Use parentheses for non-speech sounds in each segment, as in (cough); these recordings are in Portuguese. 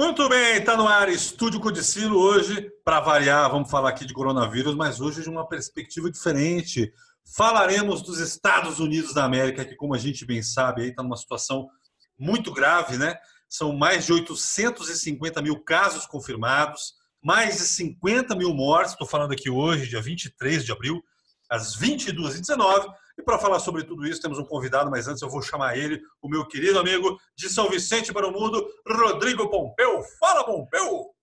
Muito bem, está no ar Estúdio Codicilo hoje. Para variar, vamos falar aqui de coronavírus, mas hoje de uma perspectiva diferente. Falaremos dos Estados Unidos da América, que, como a gente bem sabe, está numa situação muito grave, né? São mais de 850 mil casos confirmados, mais de 50 mil mortes. Estou falando aqui hoje, dia 23 de abril, às 22h19. E para falar sobre tudo isso, temos um convidado, mas antes eu vou chamar ele, o meu querido amigo de São Vicente para o Mundo, Rodrigo Pompeu. Fala, Pompeu!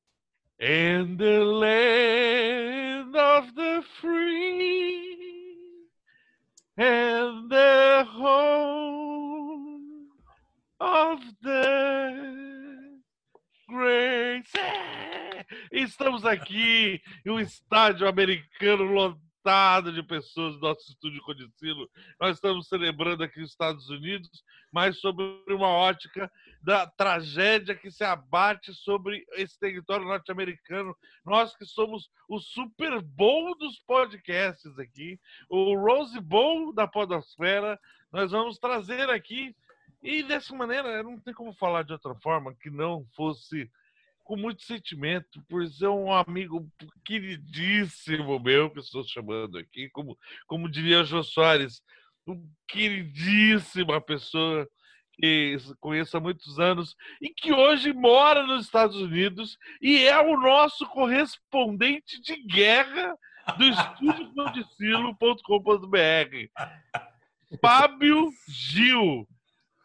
In the land of the free and the home of the great. Estamos aqui em um estádio americano lotado lotado de pessoas do nosso estúdio Codicilo. Nós estamos celebrando aqui os Estados Unidos, mas sobre uma ótica da tragédia que se abate sobre esse território norte-americano. Nós que somos o Super Bowl dos podcasts aqui, o Rose Bowl da podosfera, nós vamos trazer aqui e dessa maneira, não tem como falar de outra forma que não fosse com muito sentimento, por ser um amigo queridíssimo meu, que estou chamando aqui, como, como diria Jô Soares, um queridíssima pessoa que conheço há muitos anos e que hoje mora nos Estados Unidos e é o nosso correspondente de guerra do estúdiocondicilo.com.br. (laughs) Fábio Gil.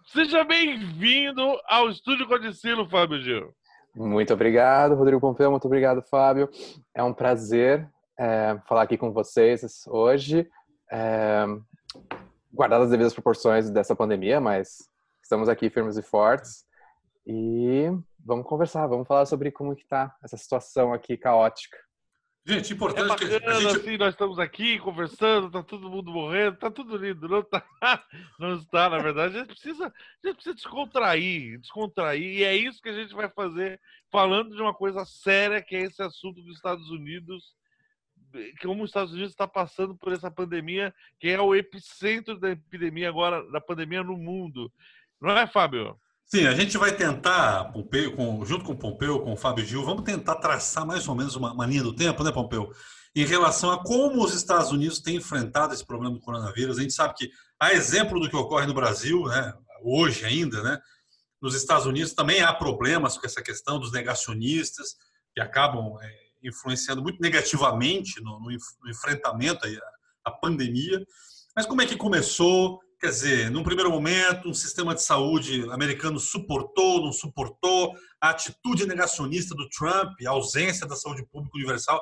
Seja bem-vindo ao Estúdio Codicilo, Fábio Gil. Muito obrigado, Rodrigo Pompeu. Muito obrigado, Fábio. É um prazer é, falar aqui com vocês hoje, é, as devidas proporções dessa pandemia, mas estamos aqui firmes e fortes e vamos conversar, vamos falar sobre como está essa situação aqui caótica. Gente, importante é bacana, que a gente... assim, nós estamos aqui conversando, tá todo mundo morrendo, tá tudo lindo, não tá? (laughs) Não está, na verdade. A gente precisa, a gente precisa descontrair, descontrair, e é isso que a gente vai fazer, falando de uma coisa séria, que é esse assunto dos Estados Unidos, como os Estados Unidos está passando por essa pandemia, que é o epicentro da epidemia agora, da pandemia no mundo. Não é, Fábio? Sim, a gente vai tentar, Pompeu, com, junto com o Pompeu, com o Fábio Gil, vamos tentar traçar mais ou menos uma, uma linha do tempo, né, Pompeu? Em relação a como os Estados Unidos têm enfrentado esse problema do coronavírus. A gente sabe que, a exemplo do que ocorre no Brasil, né, hoje ainda, né, nos Estados Unidos também há problemas com essa questão dos negacionistas, que acabam é, influenciando muito negativamente no, no, no enfrentamento à, à pandemia. Mas como é que começou? Quer dizer, num primeiro momento, um sistema de saúde americano suportou, não suportou, a atitude negacionista do Trump, a ausência da saúde pública universal,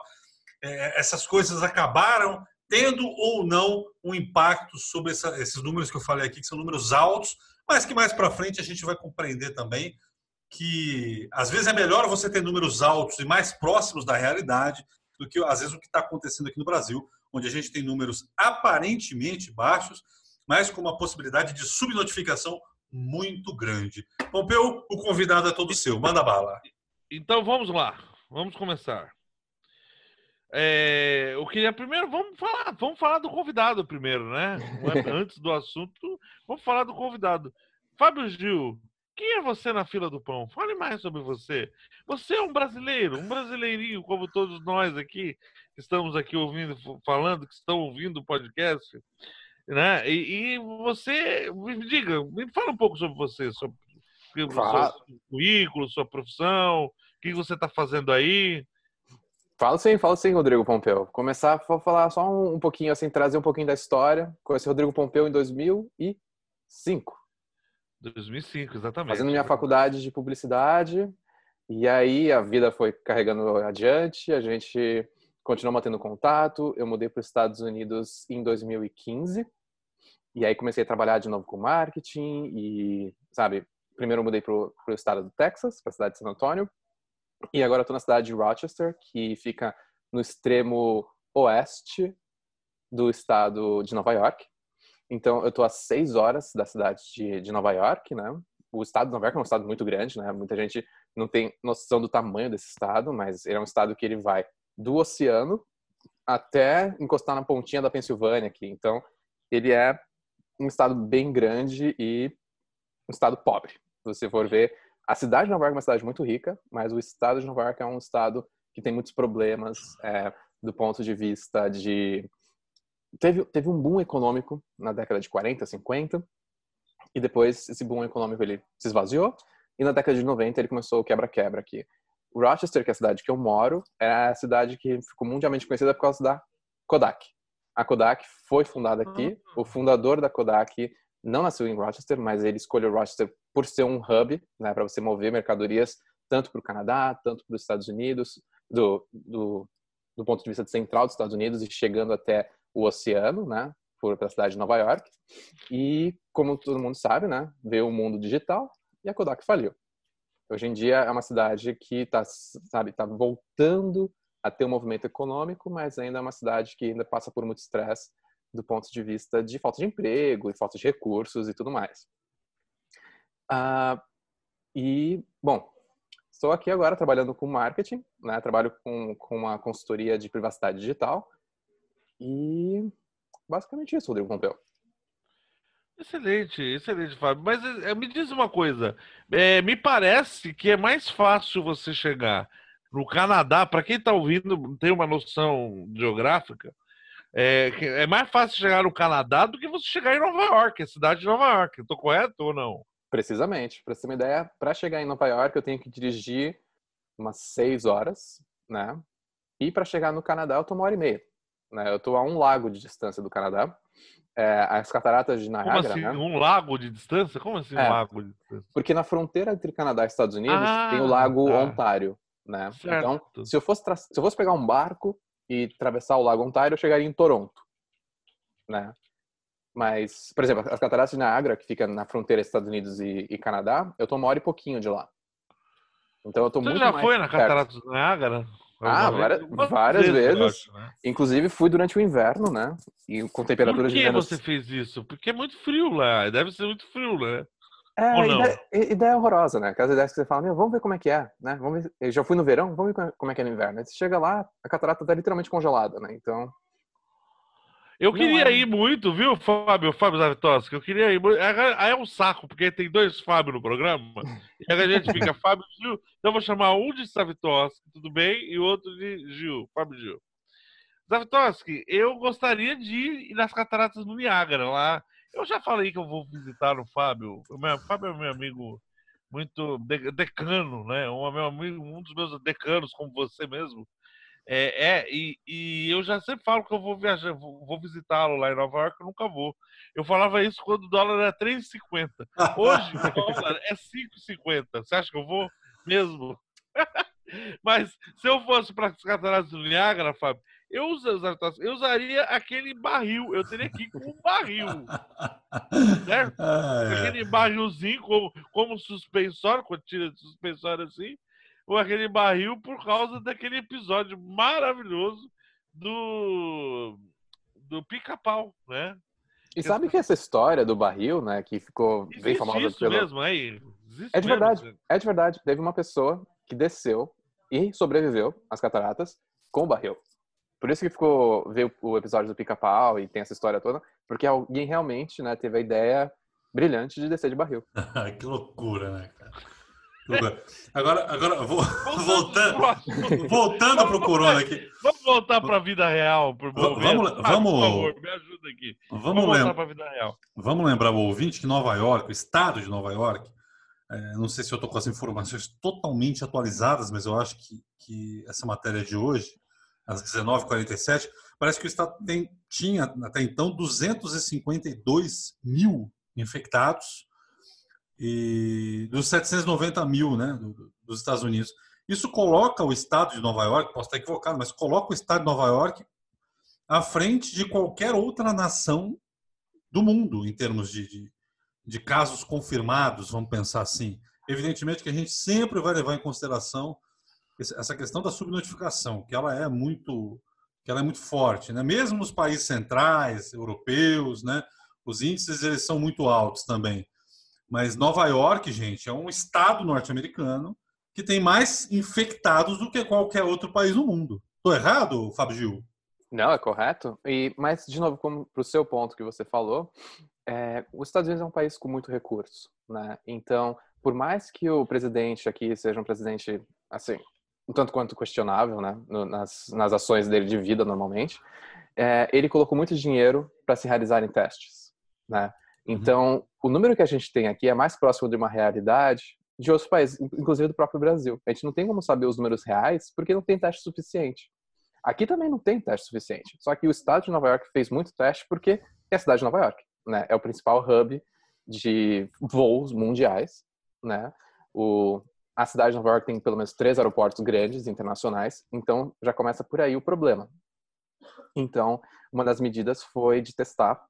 é, essas coisas acabaram tendo ou não um impacto sobre essa, esses números que eu falei aqui, que são números altos, mas que mais para frente a gente vai compreender também que às vezes é melhor você ter números altos e mais próximos da realidade do que às vezes o que está acontecendo aqui no Brasil, onde a gente tem números aparentemente baixos, mas com uma possibilidade de subnotificação muito grande. Pompeu, o convidado é todo seu. Manda bala. Então vamos lá, vamos começar. É, eu queria primeiro, vamos falar, vamos falar do convidado primeiro, né? (laughs) Antes do assunto, vamos falar do convidado. Fábio Gil, quem é você na fila do pão? Fale mais sobre você. Você é um brasileiro, um brasileirinho como todos nós aqui, que estamos aqui ouvindo, falando, que estão ouvindo o podcast. Né? E, e, você, me diga, me fala um pouco sobre você, sobre o seu currículo, sua profissão, o que você está fazendo aí. Falo sim, falo sim, Rodrigo Pompeu. Começar a falar só um, um pouquinho, assim, trazer um pouquinho da história. Conheci o Rodrigo Pompeu em 2005. 2005, exatamente. Fazendo minha faculdade de publicidade. E aí a vida foi carregando adiante, a gente continuou mantendo contato. Eu mudei para os Estados Unidos em 2015. E aí comecei a trabalhar de novo com marketing e, sabe, primeiro eu mudei para o estado do Texas, para a cidade de San Antônio. E agora estou na cidade de Rochester, que fica no extremo oeste do estado de Nova York. Então, eu estou a seis horas da cidade de, de Nova York, né? O estado de Nova York é um estado muito grande, né? Muita gente não tem noção do tamanho desse estado, mas ele é um estado que ele vai do oceano até encostar na pontinha da Pensilvânia aqui. Então, ele é um estado bem grande e um estado pobre. Se você for ver, a cidade de Nova York é uma cidade muito rica, mas o estado de Nova York é um estado que tem muitos problemas é, do ponto de vista de teve teve um boom econômico na década de 40, 50 e depois esse boom econômico ele se esvaziou e na década de 90 ele começou o quebra-quebra aqui. Rochester, que é a cidade que eu moro, é a cidade que ficou mundialmente conhecida por causa da Kodak. A Kodak foi fundada aqui. O fundador da Kodak não nasceu em Rochester, mas ele escolheu Rochester por ser um hub, né, para você mover mercadorias tanto para o Canadá, tanto para os Estados Unidos, do, do, do, ponto de vista central dos Estados Unidos e chegando até o oceano, né, por a cidade de Nova York. E como todo mundo sabe, né, veio o mundo digital e a Kodak faliu. Hoje em dia é uma cidade que está, sabe, tá voltando a ter um movimento econômico, mas ainda é uma cidade que ainda passa por muito estresse do ponto de vista de falta de emprego e falta de recursos e tudo mais. Ah, e, bom, estou aqui agora trabalhando com marketing, né? trabalho com, com uma consultoria de privacidade digital e basicamente isso, Rodrigo Pompeu. Excelente, excelente, Fábio. Mas é, me diz uma coisa: é, me parece que é mais fácil você chegar no Canadá, para quem está ouvindo, tem uma noção geográfica, é, é, mais fácil chegar no Canadá do que você chegar em Nova York, a cidade de Nova York. Estou correto ou não? Precisamente. Para você ter uma ideia, para chegar em Nova York eu tenho que dirigir umas seis horas, né? E para chegar no Canadá eu tô uma hora e meia. Né? Eu estou a um lago de distância do Canadá é, as cataratas de Niagara. Como assim? Né? Um lago de distância? Como assim um é, lago de distância? Porque na fronteira entre Canadá e Estados Unidos ah, tem o lago tá. Ontário, né? Certo. Então, se eu, fosse se eu fosse pegar um barco e atravessar o lago Ontário, eu chegaria em Toronto, né? Mas, por exemplo, as cataratas de Niagara, que fica na fronteira Estados Unidos e, e Canadá, eu tô uma hora e pouquinho de lá. Então eu tô Você muito já foi na Cataratas de Niagara? Ah, várias, várias vezes. vezes. Acho, né? Inclusive fui durante o inverno, né? E com temperaturas Por que de você fez isso? Porque é muito frio lá. Deve ser muito frio, né? É, Ou não? Ideia, ideia horrorosa, né? Aquelas ideias que você fala, meu, vamos ver como é que é, né? Vamos ver, eu já fui no verão, vamos ver como é que é no inverno. Aí você chega lá, a catarata tá literalmente congelada, né? Então, eu queria é. ir muito, viu, Fábio, Fábio Zavitoski? Eu queria ir muito. Aí é um saco, porque tem dois Fábio no programa. E a gente fica (laughs) Fábio Gil. Então eu vou chamar um de Zavitoski, tudo bem? E o outro de Gil, Fábio Gil. Zavitoski, eu gostaria de ir nas cataratas do Niágara lá. Eu já falei que eu vou visitar o Fábio. O meu, Fábio é meu amigo muito decano, né? Um, meu amigo, um dos meus decanos, como você mesmo. É, é e, e, eu já sempre falo que eu vou viajar, vou, vou visitá-lo lá em Nova York, eu nunca vou. Eu falava isso quando o dólar era 3,50. Hoje o dólar é 5,50. Você acha que eu vou mesmo? (laughs) Mas se eu fosse para as cataratas do Niágara, Fábio, eu, usaria, eu usaria aquele barril. Eu teria que ir com um barril. Certo? (laughs) Ah, é. Aquele barrilzinho como, como suspensório, quando tira de suspensório assim com aquele barril por causa daquele episódio maravilhoso do do pica-pau, né? E sabe que essa história do barril, né, que ficou Existe bem famosa isso pelo... mesmo, aí. é de verdade, mesmo. é de verdade. Teve uma pessoa que desceu e sobreviveu às cataratas com o barril. Por isso que ficou veio o episódio do pica-pau e tem essa história toda, porque alguém realmente, né, teve a ideia brilhante de descer de barril. (laughs) que loucura, né, cara? Agora, agora vou, (laughs) voltando, voltando para o Corona aqui. Vamos voltar para a vida real, por Vamos, vamos, ah, vamos, por favor, me ajuda aqui. Vamos, vamos voltar para a vida real. Vamos lembrar o ouvinte que Nova York, o estado de Nova York, é, não sei se eu estou com as informações totalmente atualizadas, mas eu acho que, que essa matéria de hoje, às 19h47, parece que o estado tem, tinha até então 252 mil infectados e dos 790 mil né, dos Estados Unidos. Isso coloca o estado de Nova York, posso estar equivocado, mas coloca o estado de Nova York à frente de qualquer outra nação do mundo em termos de, de, de casos confirmados, vamos pensar assim. Evidentemente que a gente sempre vai levar em consideração essa questão da subnotificação, que ela é muito que ela é muito forte, né? Mesmo nos países centrais, europeus, né? Os índices eles são muito altos também. Mas Nova York, gente, é um estado norte-americano que tem mais infectados do que qualquer outro país no mundo. Estou errado, Fábio Gil? Não, é correto. E, mas, de novo, como para o seu ponto que você falou, é, os Estados Unidos é um país com muito recurso. Né? Então, por mais que o presidente aqui seja um presidente, assim, um tanto quanto questionável, né, nas, nas ações dele de vida normalmente, é, ele colocou muito dinheiro para se realizarem testes, né? Uhum. Então, uhum. o número que a gente tem aqui é mais próximo de uma realidade de outros países, inclusive do próprio Brasil. A gente não tem como saber os números reais porque não tem teste suficiente. Aqui também não tem teste suficiente. Só que o estado de Nova York fez muito teste porque é a cidade de Nova York, né? É o principal hub de voos mundiais, né? O, a cidade de Nova York tem pelo menos três aeroportos grandes internacionais, então já começa por aí o problema. Então, uma das medidas foi de testar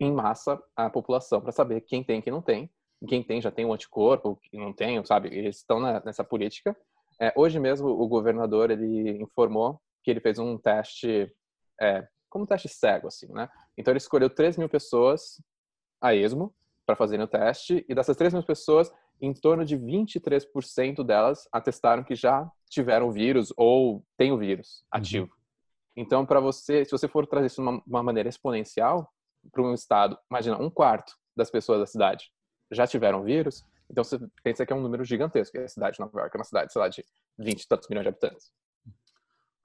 em massa a população para saber quem tem e quem não tem. Quem tem já tem um anticorpo, quem não tem, sabe? Eles estão na, nessa política. É, hoje mesmo o governador ele informou que ele fez um teste, é, como um teste cego, assim, né? Então ele escolheu 3 mil pessoas a esmo para fazerem o teste e dessas 3 mil pessoas, em torno de 23% delas atestaram que já tiveram o vírus ou tem o vírus uhum. ativo. Uhum. Então, para você, se você for trazer isso de uma, uma maneira exponencial para um estado, imagina, um quarto das pessoas da cidade já tiveram vírus, então você pensa que é um número gigantesco. A cidade de Nova York é uma cidade, sei lá, de 20 e tantos milhões de habitantes.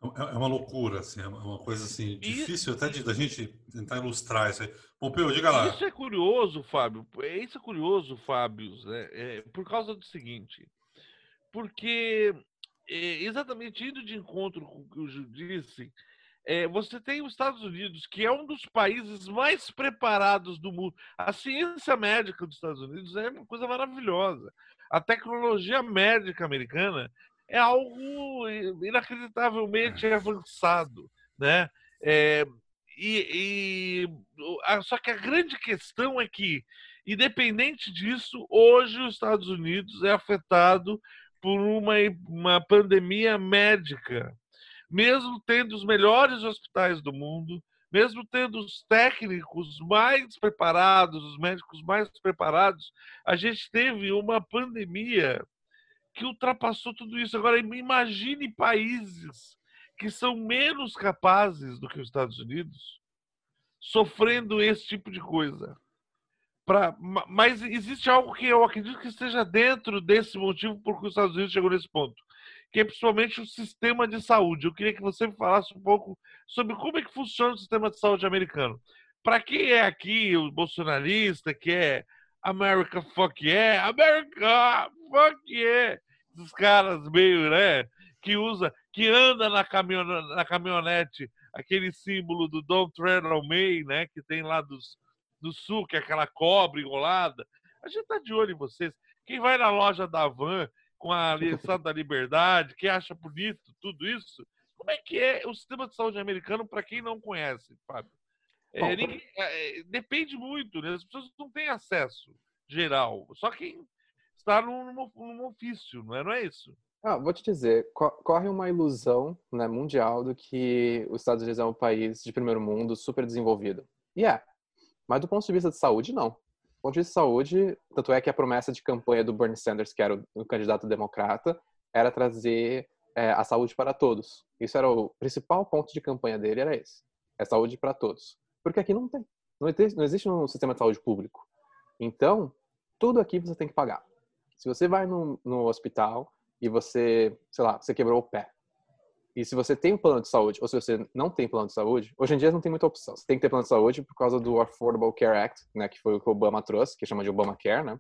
É, é uma loucura, assim, é uma coisa assim, difícil até de, da gente tentar ilustrar isso aí. Pompeu, diga lá. Isso é curioso, Fábio. Isso é curioso, Fábio, né? é, por causa do seguinte. Porque, é, exatamente indo de encontro com o que o Gil disse, é, você tem os Estados Unidos, que é um dos países mais preparados do mundo. A ciência médica dos Estados Unidos é uma coisa maravilhosa. A tecnologia médica americana é algo inacreditavelmente avançado, né? É, e, e, só que a grande questão é que, independente disso, hoje os Estados Unidos é afetado por uma, uma pandemia médica, mesmo tendo os melhores hospitais do mundo, mesmo tendo os técnicos mais preparados, os médicos mais preparados, a gente teve uma pandemia que ultrapassou tudo isso. Agora, imagine países que são menos capazes do que os Estados Unidos sofrendo esse tipo de coisa. Pra, mas existe algo que eu acredito que esteja dentro desse motivo por que os Estados Unidos chegou nesse ponto, que é principalmente o sistema de saúde. Eu queria que você falasse um pouco sobre como é que funciona o sistema de saúde americano. Para quem é aqui o bolsonarista, que é America fuck yeah, America fuck yeah, dos caras meio, né? Que usa, que anda na, caminhon, na caminhonete, aquele símbolo do Don't Tread on Me, né? Que tem lá dos, do sul, que é aquela cobra enrolada. A gente tá de olho em vocês. Quem vai na loja da Van com a lição da liberdade, que acha bonito tudo isso, como é que é o sistema de saúde americano para quem não conhece, Fábio? É, ninguém, é, depende muito, né? As pessoas não têm acesso geral. Só quem está num, num ofício, não é, não é isso? Ah, vou te dizer, corre uma ilusão né, mundial do que os Estados Unidos é um país de primeiro mundo super desenvolvido. E é, mas do ponto de vista de saúde, não. Do ponto de vista de saúde, tanto é que a promessa de campanha do Bernie Sanders, que era o, o candidato democrata, era trazer é, a saúde para todos. Isso era o principal ponto de campanha dele, era esse. É saúde para todos. Porque aqui não tem. Não existe, não existe um sistema de saúde público. Então, tudo aqui você tem que pagar. Se você vai no, no hospital e você, sei lá, você quebrou o pé, e se você tem um plano de saúde ou se você não tem plano de saúde, hoje em dia não tem muita opção. Você tem que ter plano de saúde por causa do Affordable Care Act, né, que foi o que o Obama trouxe, que chama de Obamacare, né?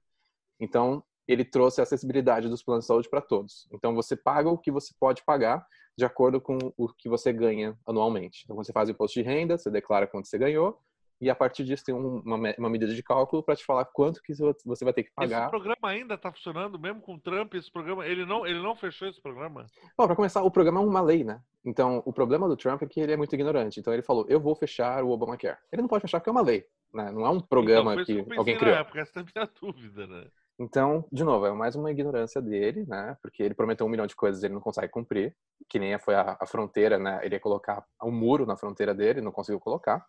Então, ele trouxe a acessibilidade dos planos de saúde para todos. Então, você paga o que você pode pagar de acordo com o que você ganha anualmente. Então, você faz o imposto de renda, você declara quanto você ganhou, e a partir disso tem uma, uma medida de cálculo para te falar quanto que você vai ter que pagar. Esse programa ainda está funcionando, mesmo com o Trump, esse programa, ele não, ele não fechou esse programa? para começar, o programa é uma lei, né? Então, o problema do Trump é que ele é muito ignorante. Então, ele falou, eu vou fechar o Obamacare. Ele não pode fechar porque é uma lei, né? Não é um programa então, que, que alguém criou. Na época, essa é a minha (laughs) dúvida, né? Então, de novo, é mais uma ignorância dele, né? Porque ele prometeu um milhão de coisas e ele não consegue cumprir. Que nem foi a, a fronteira, né? Ele ia colocar um muro na fronteira dele, não conseguiu colocar.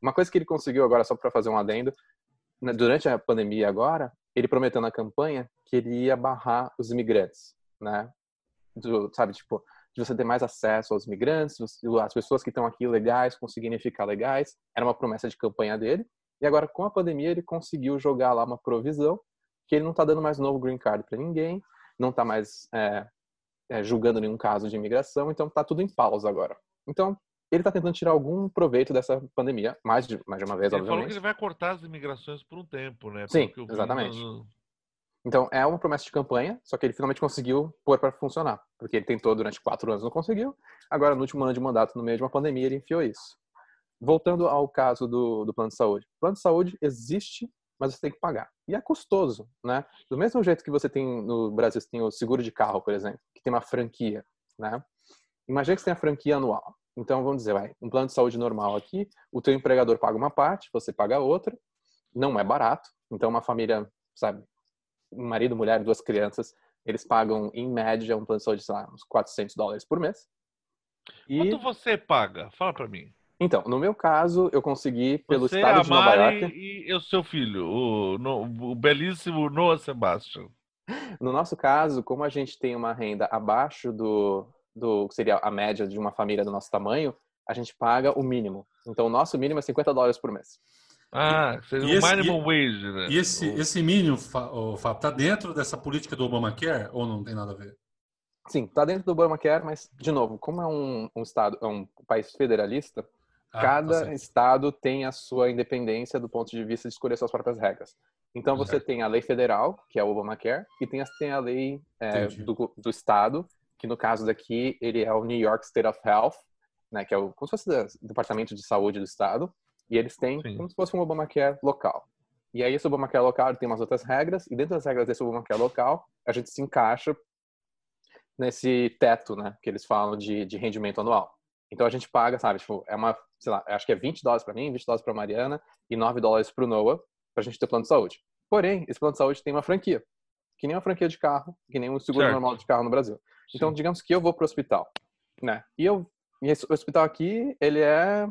Uma coisa que ele conseguiu agora, só para fazer um adendo, né, durante a pandemia agora, ele prometeu na campanha que ele ia barrar os imigrantes, né? Do, sabe, tipo, de você ter mais acesso aos imigrantes, as pessoas que estão aqui legais conseguirem ficar legais. Era uma promessa de campanha dele. E agora, com a pandemia, ele conseguiu jogar lá uma provisão que ele não está dando mais novo green card para ninguém, não está mais é, é, julgando nenhum caso de imigração, então está tudo em pausa agora. Então, ele está tentando tirar algum proveito dessa pandemia, mais de, mais de uma vez, Ele obviamente. falou que ele vai cortar as imigrações por um tempo, né? Sim, eu exatamente. no- Então, é uma promessa de campanha, só que ele finalmente conseguiu pôr para funcionar. Porque ele tentou durante quatro anos, não conseguiu. Agora, no último ano de mandato, no meio de uma pandemia, ele enfiou isso. Voltando ao caso do, do plano de saúde. O plano de saúde existe, mas você tem que pagar. E é custoso, né? Do mesmo jeito que você tem no Brasil, você tem o seguro de carro, por exemplo, que tem uma franquia, né? Imagina que você tem a franquia anual. Então, vamos dizer, vai, um plano de saúde normal aqui, o teu empregador paga uma parte, você paga outra. Não é barato. Então, uma família, sabe, um marido, mulher, duas crianças, eles pagam, em média, um plano de saúde, sei lá, uns 400 dólares por mês. E, Quanto você paga? Fala pra mim. então, no meu caso, eu consegui pelo você, estado de Nova York. e o seu filho, o, no- o belíssimo Noah Sebastian. No nosso caso, como a gente tem uma renda abaixo do, do que seria a média de uma família do nosso tamanho, a gente paga o mínimo. Então, o nosso mínimo é 50 dólares por mês. Ah, seria e o esse- minimum wage, né? E esse, O- esse mínimo, Fábio, tá dentro dessa política do Obamacare ou não tem nada a ver? Sim, tá dentro do Obamacare, mas, de novo, como é um, um estado, é um país federalista, Ah, tá cada certo. estado tem a sua independência do ponto de vista de escolher suas próprias regras. Então você Certo. tem a lei federal, que é o Obamacare, e tem a, tem a lei é, do, do estado, que no caso daqui ele é o New York State of Health, né, que é o, como se fosse o Departamento de Saúde do estado, e eles têm Sim. como se fosse um Obamacare local. E aí esse Obamacare local tem umas outras regras, e dentro das regras desse Obamacare local, a gente se encaixa nesse teto, né, que eles falam de, de rendimento anual. Então a gente paga, sabe, tipo, é uma, sei lá, acho que é 20 dólares para mim, 20 dólares para Mariana e 9 dólares para o Noah, pra gente ter plano de saúde. Porém, esse plano de saúde tem uma franquia, que nem uma franquia de carro, que nem um seguro Certo. normal de carro no Brasil. Então, Sim. digamos que eu vou pro hospital, né? E eu e esse hospital aqui, ele é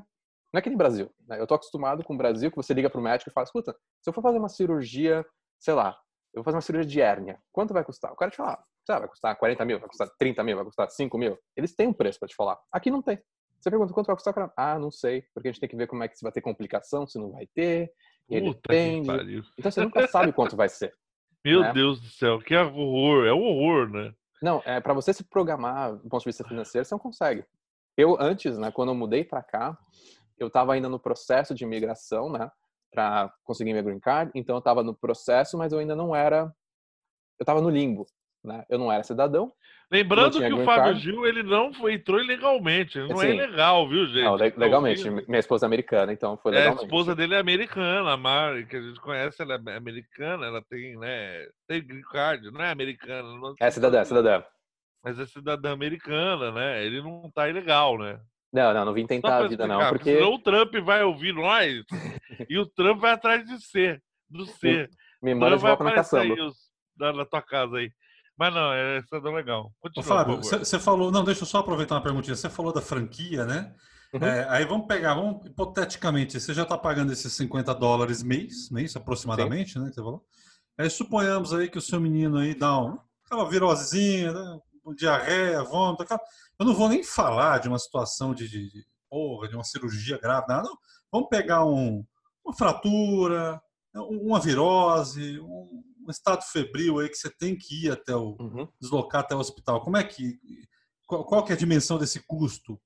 não é que nem Brasil, né? Eu tô acostumado com o Brasil que você liga pro médico e fala, escuta, se eu for fazer uma cirurgia, sei lá, eu vou fazer uma cirurgia de hérnia, quanto vai custar? O cara te fala, sei lá, vai custar 40 mil, vai custar 30 mil, vai custar 5 mil. Eles têm um preço para te falar. Aqui não tem. Você pergunta quanto vai custar, o cara, ah, não sei, porque a gente tem que ver como é que se vai ter complicação, se não vai ter. Ele depende. Então você nunca sabe quanto vai ser. (laughs) Meu né? Deus do céu, que horror. É um horror, né? Não, é para você se programar do ponto de vista financeiro, você não consegue. Eu antes, né, quando eu mudei para cá, eu estava ainda no processo de imigração, né, para conseguir minha green card. Então eu estava no processo, mas eu ainda não era, eu estava no limbo, né? Eu não era cidadão. Lembrando que o Fábio. Gil, ele não foi, entrou ilegalmente. Ele não é Sim. ilegal, viu, gente? não, Tá legalmente. Minha esposa é americana, então foi É, a legalmente. esposa dele é americana, a Mari, que a gente conhece, ela é americana, ela tem, né, tem green card, não é americana. não- É cidadã, é cidadã. Mas é cidadã americana, né? Ele não tá ilegal, né? Não, não, não vim tentar a vida não, explicar, porque senão o Trump vai ouvir nós (laughs) e o Trump vai atrás de C, do C. me manda de volta na caçamba. aí os- na tua casa aí. Mas não, é cidadão legal. Ô, Continua, Fábio, por favor. você falou. Não, deixa eu só aproveitar uma perguntinha. Você falou da franquia, né? Uhum. É, aí vamos pegar, vamos, hipoteticamente, você já está pagando esses 50 dólares mês, mês aproximadamente, né? Que você falou. Aí suponhamos aí que o seu menino aí dá um, aquela virosezinha, né, diarreia, vômito, aquela... eu não vou nem falar de uma situação de, de, de, porra, de uma cirurgia grave, nada. Não. Vamos pegar um, uma fratura, uma virose, um, um estado febril aí que você tem que ir até o Uhum. deslocar até o hospital. Como é que qual, qual que é a dimensão desse custo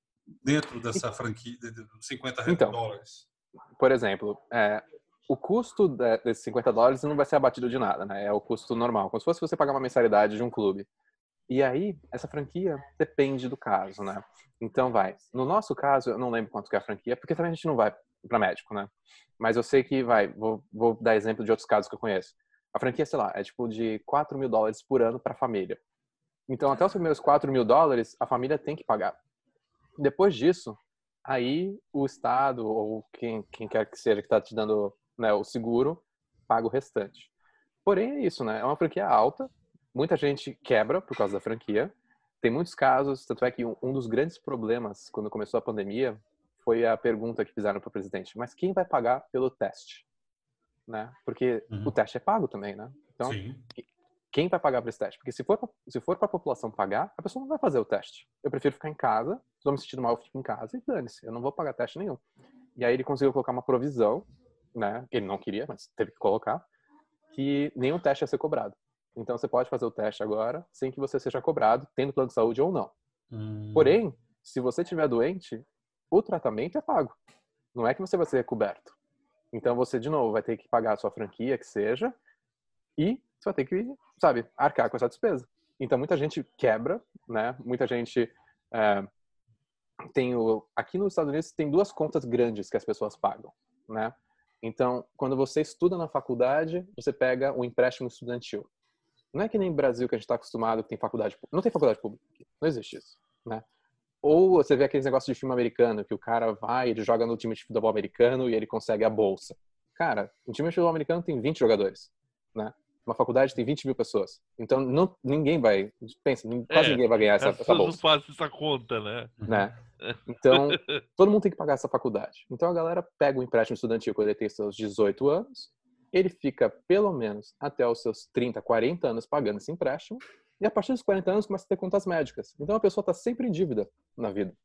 dentro dessa franquia de, de 50 Então. dólares? por exemplo, é, o custo de- desses 50 dólares não vai ser abatido de nada, né? É o custo normal, como se fosse você pagar uma mensalidade de um clube. E aí, essa franquia depende do caso, né? Então, vai. No nosso caso, eu não lembro quanto que é a franquia, porque também a gente não vai para médico, né? Mas eu sei que vai. Vou, vou dar exemplo de outros casos que eu conheço. A franquia, sei lá, é tipo de 4 mil dólares por ano para a família. Então, até os primeiros 4 mil dólares, a família tem que pagar. Depois disso, aí o Estado ou quem, quem quer que seja que está te dando né, o seguro paga o restante. Porém, é isso, né? É uma franquia alta, muita gente quebra por causa da franquia. Tem muitos casos, tanto é que um, um dos grandes problemas quando começou a pandemia foi a pergunta que fizeram para o presidente: mas quem vai pagar pelo teste? Né? Porque Uhum. o teste é pago também, né? Então, Sim. quem vai pagar por esse teste? Porque se for pra- se for para a população pagar, a pessoa não vai fazer o teste. Eu prefiro ficar em casa, estou me sentindo mal, eu fico em casa e dane-se, eu não vou pagar teste nenhum. E aí ele conseguiu colocar uma provisão, né? Ele não queria, mas teve que colocar, que nenhum teste ia ser cobrado. Então você pode fazer o teste agora sem que você seja cobrado, tendo plano de saúde ou não. Hum. Porém, se você estiver doente, o tratamento é pago. Não é que você vai ser coberto. Então você, de novo, vai ter que pagar a sua franquia, que seja, e você vai ter que, sabe, arcar com essa despesa. Então muita gente quebra, né? Muita gente é, tem o aqui nos Estados Unidos tem duas contas grandes que as pessoas pagam, né? Então, quando você estuda na faculdade, você pega o empréstimo estudantil. Não é que nem no Brasil que a gente está acostumado que tem faculdade. Não tem faculdade pública. Não existe isso, né? Ou você vê aqueles negócios de filme americano que o cara vai, ele joga no time de futebol americano e ele consegue a bolsa. Cara, o time de futebol americano tem 20 jogadores, né? Uma faculdade tem 20 mil pessoas. Então, não, ninguém vai... Pensa, quase É, ninguém vai ganhar essa, essa pessoas não bolsa fazem essa conta, né? né? Então, (laughs) todo mundo tem que pagar essa faculdade. Então, a galera pega o empréstimo estudantil quando ele tem seus 18 anos, ele fica pelo menos até os seus 30, 40 anos pagando esse empréstimo, e a partir dos 40 anos começa a ter contas médicas. Então, a pessoa está sempre em dívida na vida.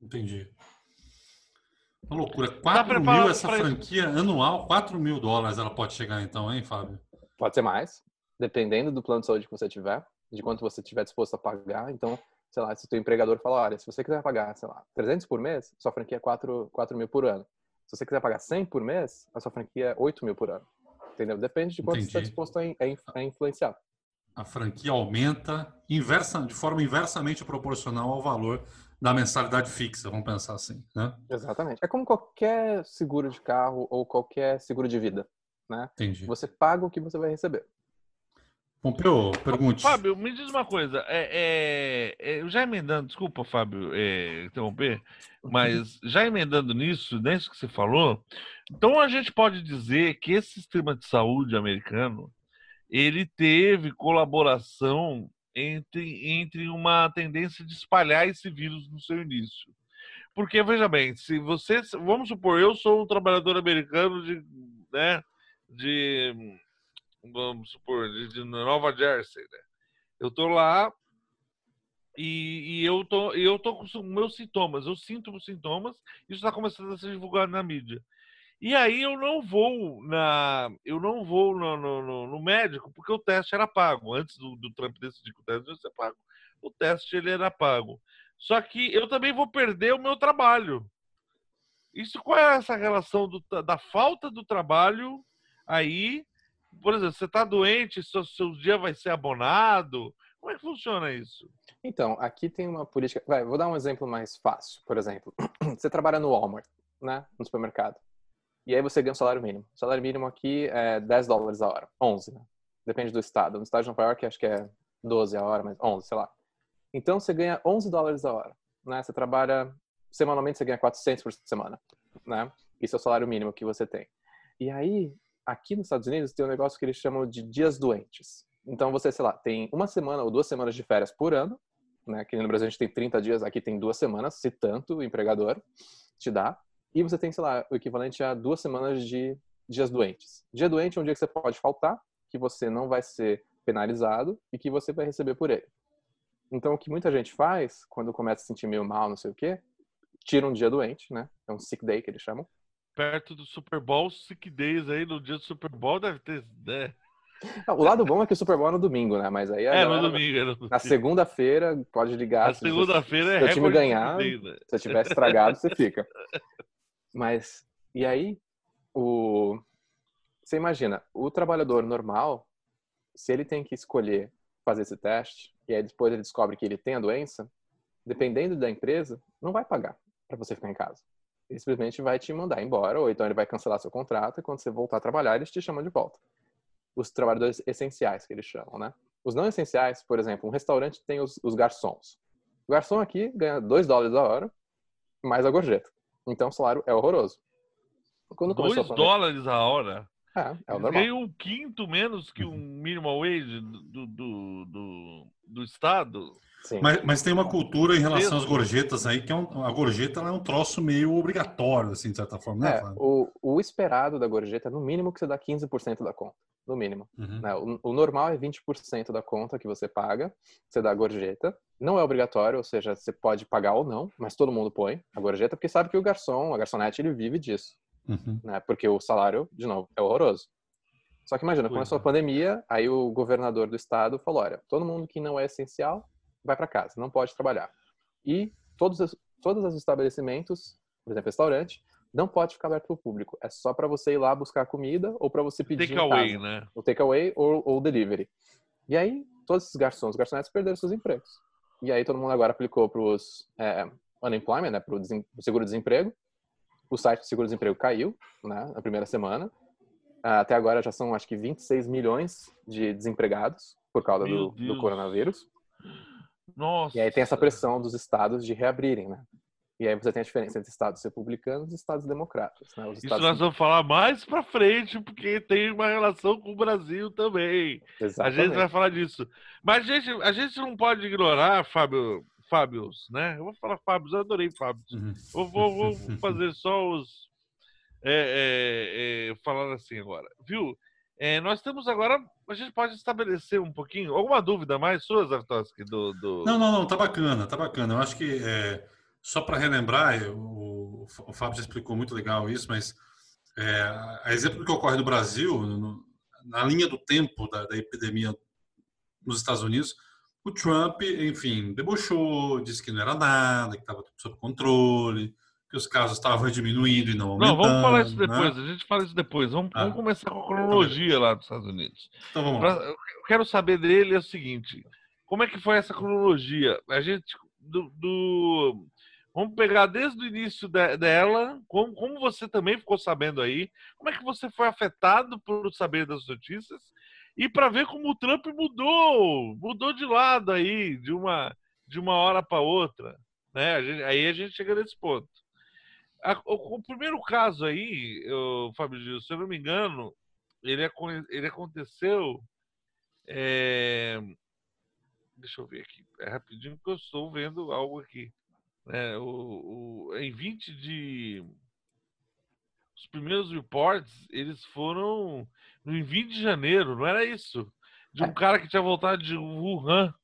Entendi. Uma loucura. 4 mil preparado essa pra isso? franquia anual, 4 mil dólares ela pode chegar então, hein, Fábio? Pode ser mais, dependendo do plano de saúde que você tiver, de quanto você estiver disposto a pagar. Então, sei lá, se o teu empregador falar, olha, se você quiser pagar, sei lá, 300 por mês, sua franquia é 4, 4 mil por ano. Se você quiser pagar 100 por mês, a sua franquia é 8 mil por ano. Entendeu? Depende de quanto você está Entendi. disposto a, in- a in- a influenciar. A franquia aumenta inversa, de forma inversamente proporcional ao valor da mensalidade fixa, vamos pensar assim, né? Exatamente. É como qualquer seguro de carro ou qualquer seguro de vida, né? Entendi. Você paga o que você vai receber. Pompeu, pergunte. Fábio, me diz uma coisa. É, é, é, eu já emendando, desculpa, Fábio, é, interromper, mas já emendando nisso, nisso que você falou, então a gente pode dizer que esse sistema de saúde americano ele teve colaboração entre, entre uma tendência de espalhar esse vírus no seu início. Porque, veja bem, se você. Vamos supor, eu sou um trabalhador americano de. Né, de vamos supor, de, de Nova Jersey, né? Eu tô lá e, e eu tô eu tô com meus sintomas, eu sinto os sintomas, isso está começando a ser divulgado na mídia. E aí eu não vou na eu não vou no, no- no- médico porque o teste era pago antes do, do Trump decidir que o teste ia ser pago. O teste ele era pago. Só que eu também vou perder o meu trabalho. Isso qual é essa relação do da falta do trabalho aí por exemplo, você está doente, seu, seu dia vai ser abonado? Como é que funciona isso? Então, aqui tem uma política. Vai, vou dar um exemplo mais fácil. Por exemplo, (clears throat) você trabalha no Walmart, né? No supermercado. E aí você ganha um salário mínimo. O salário mínimo aqui é 10 dólares a hora. 11, né? Depende do estado. No estado de Nova York, acho que é 12 a hora, mas 11, sei lá. Então, você ganha 11 dólares a hora. Né? Você trabalha... Semanalmente, você ganha 400 por semana. Né? Isso é o salário mínimo que você tem. E aí, aqui nos Estados Unidos, tem um negócio que eles chamam de dias doentes. Então, você, sei lá, tem uma semana ou duas semanas de férias por ano. Né? Aqui no Brasil, a gente tem 30 dias. Aqui tem duas semanas, se tanto o empregador te dá. E você tem, sei lá, o equivalente a duas semanas de dias doentes. Dia doente é um dia que você pode faltar, que você não vai ser penalizado e que você vai receber por ele. Então, o que muita gente faz, quando começa a se sentir meio mal, não sei o quê, tira um dia doente, né? É um sick day que eles chamam. Perto do Super Bowl, Sick Days aí, no dia do Super Bowl deve ter. Né? Não, o lado bom é que o Super Bowl é no domingo, né? Mas aí É, no galera- domingo. É no domingo. na segunda-feira pode ligar. Na se- segunda-feira é se o time ganhar, né? Se eu tiver estragado, você fica. (laughs) Mas, e aí, o... você imagina, o trabalhador normal, se ele tem que escolher fazer esse teste, e aí depois ele descobre que ele tem a doença, dependendo da empresa, não vai pagar para você ficar em casa. Ele simplesmente vai te mandar embora, ou então ele vai cancelar seu contrato, e quando você voltar a trabalhar, eles te chamam de volta. Os trabalhadores essenciais, que eles chamam, né? Os não essenciais, por exemplo, um restaurante tem os, os garçons. O garçom aqui ganha 2 dólares a hora, mais a gorjeta. Então o salário é horroroso. Quando Dois a pandemia- dólares a hora. É, é o normal. ganham um quinto menos que um minimum wage do, do, do, do Estado. Sim. Mas, mas tem uma cultura em relação às gorjetas aí, que é um, a gorjeta ela é um troço meio obrigatório, assim, de certa forma, né, É, Fábio? o, o esperado da gorjeta é no mínimo que você dá 15% da conta. No mínimo. Uhum. né? O, o normal é 20% da conta que você paga, você dá a gorjeta. Não é obrigatório, ou seja, você pode pagar ou não, mas todo mundo põe a gorjeta, porque sabe que o garçom, a garçonete, ele vive disso. Uhum. Né? Porque o salário, de novo, é horroroso. Só que imagina, começou é. a pandemia, aí o governador do estado falou: olha, todo mundo que não é essencial vai para casa, não pode trabalhar. E todos os, todos os estabelecimentos, por exemplo, restaurante, não pode ficar aberto para o público. É só para você ir lá buscar comida ou para você pedir Take em away, casa. né? o takeaway ou ou o delivery. E aí, todos esses garçons, os garçonetes perderam seus empregos. E aí, todo mundo agora aplicou para os é, unemployment, né, para o seguro-desemprego. O site do seguro-desemprego caiu, né, na primeira semana. Ah, Até agora já são, acho que, 26 milhões de desempregados por causa do, do coronavírus. Nossa. E aí tem essa pressão dos estados de reabrirem, né? E aí você tem a diferença entre estados republicanos e estados democratas, né? Os Isso estados nós vamos falar mais pra frente, porque tem uma relação com o Brasil também. A Exatamente. gente vai falar disso. Mas a gente, a gente não pode ignorar, Fábio, Fábios, né? Eu vou falar Fábios, eu adorei Fábios. Uhum. Eu vou, vou (laughs) fazer só os. É, é, é, falar assim agora. Viu? É, nós temos agora. A gente pode estabelecer um pouquinho. Alguma dúvida mais sua, Zartoski? Do, do... Não, não, não, tá bacana, tá bacana. Eu acho que é, só para relembrar, eu- o, o Fábio já explicou muito legal isso, mas é, a exemplo do que ocorre no Brasil, no- na linha do tempo da, da epidemia nos Estados Unidos, o Trump, enfim, debochou, disse que não era nada, que estava tudo sob controle, que os casos estavam diminuindo e não aumentando. Não, vamos falar isso né? depois. A gente fala isso depois. Vamos, Ah. vamos começar com a cronologia lá dos Estados Unidos. Então vamos lá. eu quero saber dele é o seguinte: como é que foi essa cronologia? A gente do, do- vamos pegar desde o início de- dela, como, como você também ficou sabendo aí, como é que você foi afetado por saber das notícias e para ver como o Trump mudou, mudou de lado aí de uma de uma hora para outra, né? A gente- aí a gente chega nesse ponto. A- o, o primeiro caso aí, eu, Fábio Gil, se eu não me engano, ele, ele aconteceu. é, deixa eu ver aqui, é rapidinho que eu estou vendo algo aqui. Né, o, o- em 20 de. Os primeiros reports, eles foram em 20 de janeiro, não era isso? De um É. cara que tinha voltado de Wuhan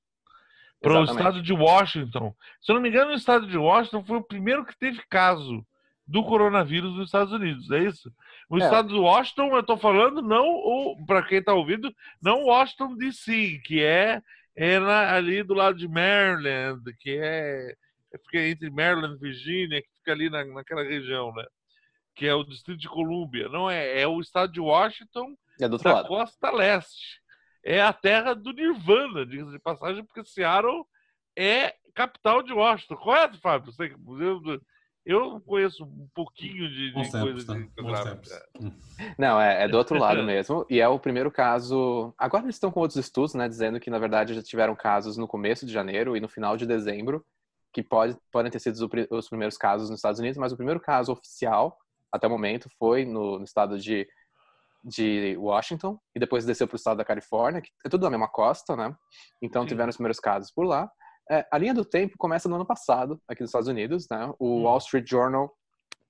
para o estado de Washington. Se eu não me engano, o estado de Washington foi o primeiro que teve caso do coronavírus nos Estados Unidos, é isso? O É. estado de Washington, eu estou falando, não, para quem está ouvindo, não Washington DC, que é, é na- ali do lado de Maryland, que é, é fica entre Maryland e Virgínia, que fica ali na, naquela região, né? Que é o Distrito de Colômbia. Não é, é o estado de Washington É do outro da lado. costa leste. É a terra do Nirvana, diga de passagem, porque Seattle é capital de Washington. Correto, Fábio? Você, eu, eu conheço um pouquinho de, de coisa né? de tempos. Hum. Não, é, é do outro lado (laughs) mesmo. E é o primeiro caso. Agora eles estão com outros estudos, né? Dizendo que, na verdade, já tiveram casos no começo de janeiro e no final de dezembro, que pode, podem ter sido os pri- os primeiros casos nos Estados Unidos, mas o primeiro caso oficial, até o momento, foi no, no estado de, de Washington, e depois desceu para o estado da Califórnia, que é tudo na mesma costa, né? Então Sim. tiveram os primeiros casos por lá. É, a linha do tempo começa no ano passado, aqui nos Estados Unidos, né? O Hum. Wall Street Journal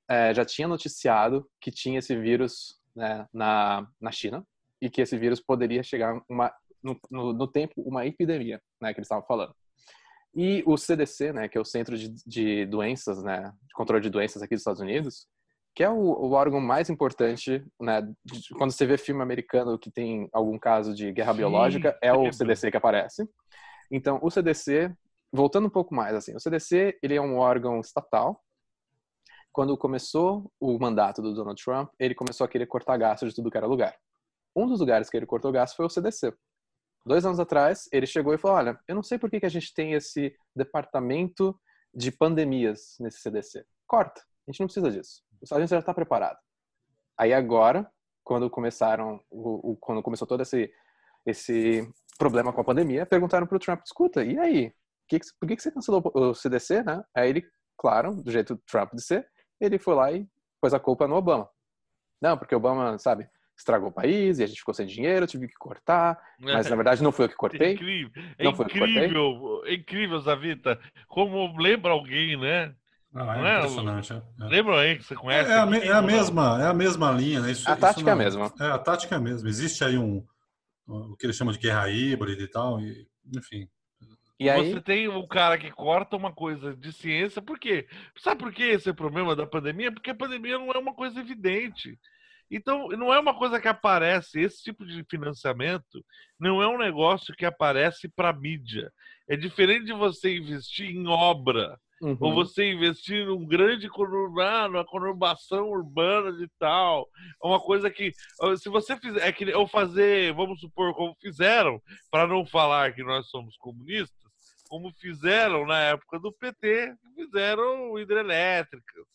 é, já tinha noticiado que tinha esse vírus né, na, na China e que esse vírus poderia chegar uma, no, no, no tempo uma epidemia, né, que eles estavam falando. E o CDC, né, que é o Centro de, de Doenças, né, de Controle de Doenças aqui dos Estados Unidos, que é o, o órgão mais importante, né, de- quando você vê filme americano que tem algum caso de guerra Sim, biológica, é o. CDC que aparece. Então, o CDC, voltando um pouco mais, assim, o CDC, ele é um órgão estatal. Quando começou o mandato do Donald Trump, ele começou a querer cortar gastos de tudo que era lugar. Um dos lugares que ele cortou gasto foi o CDC. Dois anos atrás, ele chegou e falou: Olha, eu não sei por que, que a gente tem esse departamento de pandemias nesse CDC. Corta, a gente não precisa disso. A gente já está preparado. Aí agora, quando começaram, o, o- quando começou todo esse, esse problema com a pandemia, perguntaram para o Trump: Escuta, e aí? Que que- por que, que você cancelou o CDC, né? Aí ele, claro, do jeito Trump de ser, ele foi lá e pôs a culpa no Obama. Não, porque Obama, sabe, estragou o país e a gente ficou sem dinheiro, eu tive que cortar, mas na verdade não foi eu que É cortei. incrível, é Não foi que cortei? incrível, é incrível, Zavita. Como lembra alguém, né? Ah, Não é é? impressionante. é. É. Lembra alguém que você É, conhece? é a, aqui, é a mesma, é a mesma linha, né? Isso, A isso tática é a mesma. É, a tática é a mesma. Existe aí um, o que eles chamam de guerra híbrida e tal, e, enfim. E aí, Você tem um cara que corta uma coisa de ciência, por quê? Sabe por que esse é o problema da pandemia? Porque a pandemia não é uma coisa evidente. Então, não é uma coisa que aparece, esse tipo de financiamento não é um negócio que aparece para mídia. É diferente de você investir em obra, uhum. ou você investir num grande conurbano, uma conurbação urbana de tal. É uma coisa que, se você fizer, é que, ou fazer, vamos supor, como fizeram, para não falar que nós somos comunistas, como fizeram na época do PT, fizeram hidrelétricas,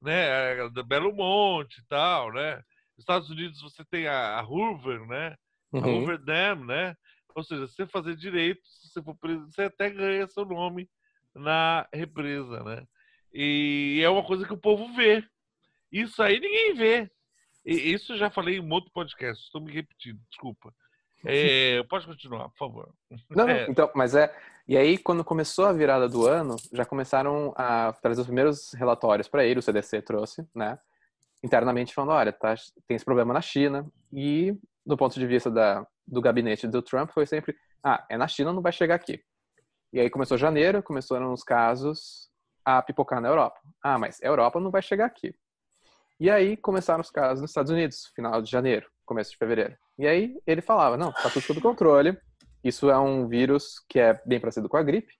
né, da Belo Monte e tal, né? Estados Unidos você tem a, a Hoover, né? A uhum. Hoover Dam, né? Ou seja, se você fazer direito, se você for preso, você até ganha seu nome na represa, né? E é uma coisa que o povo vê. Isso aí ninguém vê. E isso eu já falei em um outro podcast, estou me repetindo, desculpa. É, pode continuar, por favor. Não, é. então, mas é. E aí, quando começou a virada do ano, já começaram a trazer os primeiros relatórios para ele, o CDC trouxe, né? Internamente falando, olha, tá, tem esse problema na China. E, do ponto de vista da, do gabinete do Trump, foi sempre, ah, é na China, não vai chegar aqui. E aí começou janeiro, começaram os casos a pipocar na Europa. Ah, mas a Europa não vai chegar aqui. E aí começaram os casos nos Estados Unidos, final de janeiro, começo de fevereiro. E aí ele falava, não, tá tudo sob controle. Isso é um vírus que é bem parecido com a gripe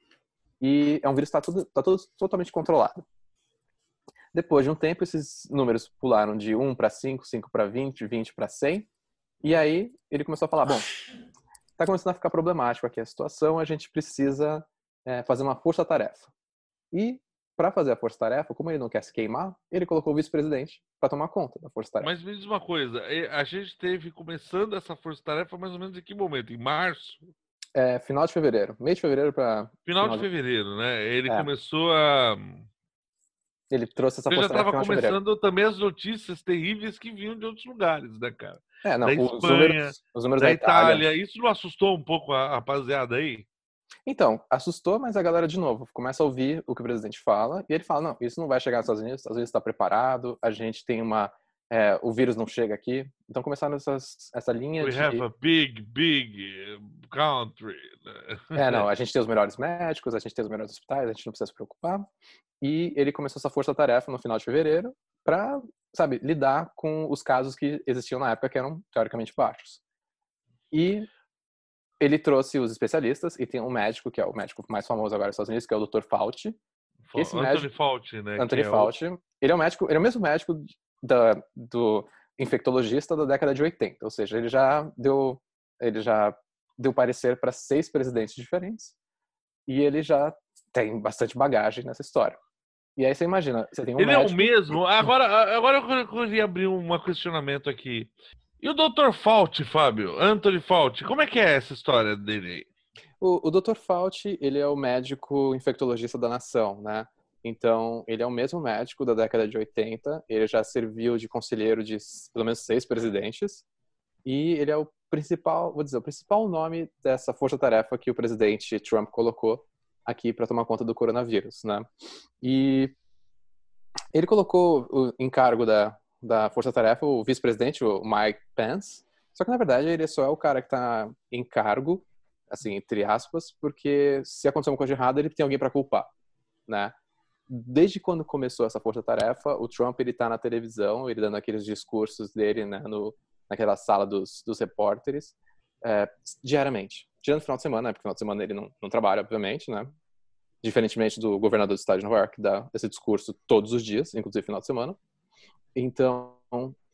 e é um vírus que está tudo, tá tudo totalmente controlado. Depois de um tempo, esses números pularam de 1 para 5, 5 para 20, 20 para 100. E aí ele começou a falar, bom, está começando a ficar problemático aqui a situação, a gente precisa é, fazer uma força-tarefa. E, para fazer a força-tarefa, como ele não quer se queimar, ele colocou o vice-presidente para tomar conta da força-tarefa. Mas me diz uma coisa, a gente teve começando essa força-tarefa mais ou menos em que momento? Em março? É, final de fevereiro. Mês de fevereiro para. Final, final, de fevereiro, né? Ele é. começou a. Ele trouxe essa Eu já estava começando também as notícias terríveis que vinham de outros lugares, né, cara? É, não, da os Espanha, números, os números da, da Itália. Itália. Isso não assustou um pouco a rapaziada aí? Então, assustou, mas a galera, de novo, começa a ouvir o que o presidente fala e ele fala: não, isso não vai chegar nos Estados Unidos, os Estados Unidos está preparado, a gente tem uma. É, o vírus não chega aqui. Então começaram essas, essa linha We de. have a big, big country. É, não, (laughs) a gente tem os melhores médicos, a gente tem os melhores hospitais, a gente não precisa se preocupar. E ele começou essa força-tarefa no final de fevereiro para sabe, lidar com os casos que existiam na época que eram teoricamente baixos. E ele trouxe os especialistas e tem um médico que é o médico mais famoso agora nos Estados Unidos, que é o Dr. Fauci. Esse Anthony médico, Fauci, né? Anthony Fauci. É o... Ele é o médico, ele é o mesmo médico da, do infectologista da década de 80, ou seja, ele já deu ele já deu parecer para seis presidentes diferentes e ele já tem bastante bagagem nessa história. E aí você imagina, você tem um Ele médico... é o mesmo? Agora, agora eu queria abrir um questionamento aqui. E o Dr. Fauci, Fábio? Anthony Fauci, como é que é essa história dele? O, o Dr. Fauci, ele é o médico infectologista da nação, né? Então, ele é o mesmo médico da década de 80, ele já serviu de conselheiro de pelo menos seis presidentes, e ele é o principal, vou dizer, o principal nome dessa força-tarefa que o presidente Trump colocou aqui para tomar conta do coronavírus, né? E ele colocou o encargo da, da força-tarefa o vice-presidente, o Mike Pence, só que na verdade ele só é o cara que está em cargo, assim, entre aspas, porque se acontecer uma coisa errada, ele tem alguém para culpar, né? Desde quando começou essa força-tarefa, o Trump ele tá na televisão, ele dando aqueles discursos dele, né, no, naquela sala dos, dos repórteres, é, diariamente tirando final de semana, né? Porque final de semana ele não, não trabalha, obviamente, né? Diferentemente do governador do estado de Nova York, que dá esse discurso todos os dias, inclusive final de semana. Então,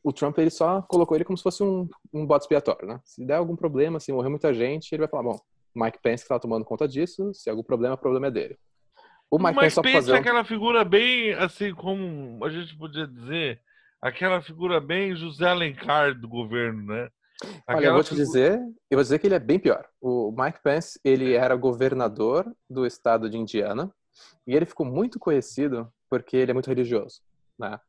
o Trump ele só colocou ele como se fosse um, um bode expiatório, né? Se der algum problema, se morrer muita gente, ele vai falar, bom, Mike Pence que tá tomando conta disso, se algum problema, o problema é dele. O Mike, Mike Pence, Pence fazer... é aquela figura bem, assim, como a gente podia dizer, aquela figura bem José Alencar do governo, né? Olha, eu vou te dizer, eu vou dizer que ele é bem pior. O Mike Pence, ele era governador do estado de Indiana e ele ficou muito conhecido porque ele é muito religioso, né?